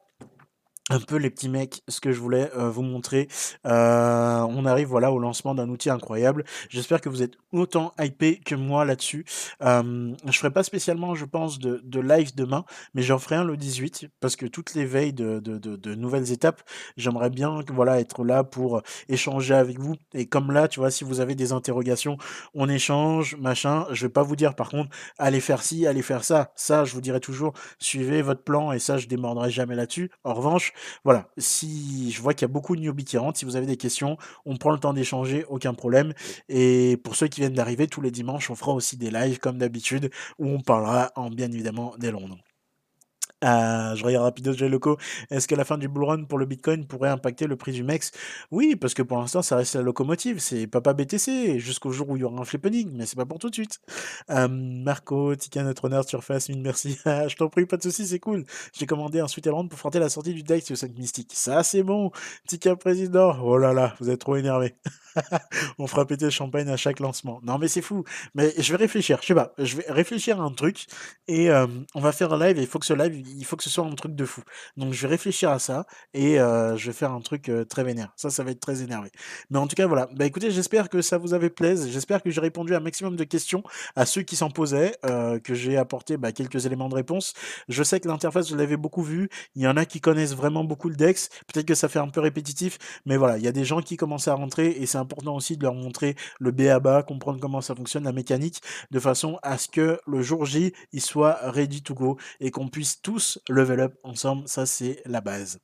un peu les petits mecs, ce que je voulais euh, vous montrer. Euh, on arrive voilà au lancement d'un outil incroyable. J'espère que vous êtes autant hypé que moi là-dessus. Euh, je ferai pas spécialement, je pense, de, live demain, mais j'en ferai un le 18 parce que toutes les veilles de nouvelles étapes, j'aimerais bien voilà être là pour échanger avec vous. Et comme là, tu vois, si vous avez des interrogations, on échange, machin. Je vais pas vous dire par contre, allez faire ci, allez faire ça. Ça, je vous dirai toujours, suivez votre plan et ça, je démordrai jamais là-dessus. En revanche voilà, si je vois qu'il y a beaucoup de newbies qui rentrent, si vous avez des questions, on prend le temps d'échanger, aucun problème. Et pour ceux qui viennent d'arriver, tous les dimanches, on fera aussi des lives comme d'habitude où on parlera en bien évidemment des Londres. Euh, je regarde rapido j'ai loco. Est-ce que la fin du bull run pour le Bitcoin pourrait impacter le prix du MEX? Oui, parce que pour l'instant, ça reste la locomotive. C'est papa BTC jusqu'au jour où il y aura un flippening, mais c'est pas pour tout de suite. Marco, Tika, notre honneur, surface, mille merci. je t'en prie, pas de soucis, c'est cool. J'ai commandé un Sweeterland pour frotter la sortie du DEX sur 5 Mystique. Ça, c'est bon. Tika président. Oh là là, vous êtes trop énervé. on fera péter le champagne à chaque lancement. Non, mais c'est fou. Mais je vais réfléchir. Je sais pas. Je vais réfléchir à un truc et on va faire un live. Et il faut que ce live, il faut que ce soit un truc de fou. Donc, je vais réfléchir à ça et euh, je vais faire un truc euh, très vénère. Ça, ça va être très énervé. Mais en tout cas, voilà. Bah écoutez, j'espère que ça vous avait plaisé. J'espère que j'ai répondu à un maximum de questions à ceux qui s'en posaient, que j'ai apporté bah, quelques éléments de réponse. Je sais que l'interface, vous l'avez beaucoup vu. Il y en a qui connaissent vraiment beaucoup le DEX. Peut-être que ça fait un peu répétitif, mais voilà, il y a des gens qui commencent à rentrer et c'est important aussi de leur montrer le B à bas, comprendre comment ça fonctionne, la mécanique, de façon à ce que le jour J, il soit ready to go et qu'on puisse tous level up ensemble. Ça, c'est la base.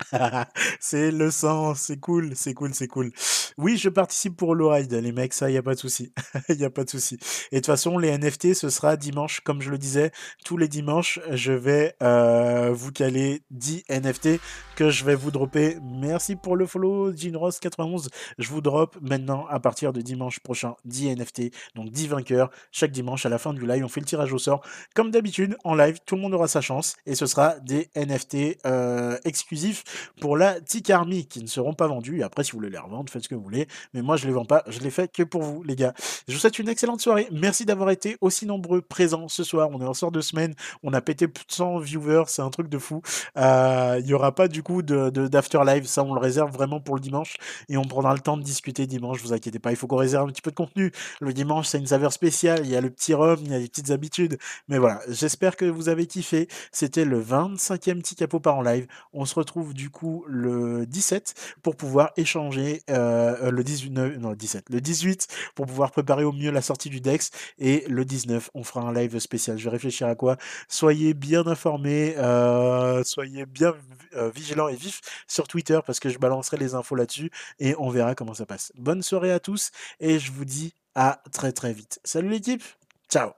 c'est le sang, c'est cool, c'est cool, c'est cool. Oui, je participe pour le ride, les mecs, ça, il n'y a pas de souci. Il n'y a pas de souci. Et de toute façon, les NFT, ce sera dimanche, comme je le disais, tous les dimanches, je vais euh, vous caler 10 NFT que je vais vous dropper. Merci pour le follow, Ginros91. Je vous drop maintenant, à partir de dimanche prochain, 10 NFT, donc 10 vainqueurs. Chaque dimanche, à la fin du live, on fait le tirage au sort. Comme d'habitude, en live, tout le monde aura sa chance. Et ce sera des NFT euh, exclusifs pour la Tic Army qui ne seront pas vendus. Et après, si vous voulez les revendre, faites ce que vous voulez. Mais moi, je les vends pas. Je les fais que pour vous, les gars. Je vous souhaite une excellente soirée. Merci d'avoir été aussi nombreux présents ce soir. On est en sort de semaine. On a pété plus de 100 viewers. C'est un truc de fou. Euh, il y n'y aura pas du coup de, d'after live. Ça, on le réserve vraiment pour le dimanche. Et on prendra le temps de discuter dimanche. Vous inquiétez pas. Il faut qu'on réserve un petit peu de contenu. Le dimanche, c'est une saveur spéciale. Il y a le petit rhum, il y a les petites habitudes. Mais voilà. J'espère que vous avez kiffé. C'était le 25e petit capot par en live. On se retrouve du coup le 17 pour pouvoir échanger euh, le 18 non 17 le 18 pour pouvoir préparer au mieux la sortie du Dex et le 19 on fera un live spécial je vais réfléchir à quoi soyez bien informés euh, soyez bien euh, vigilants et vifs sur Twitter parce que je balancerai les infos là-dessus et on verra comment ça passe. Bonne soirée à tous et je vous dis à très très vite. Salut l'équipe ciao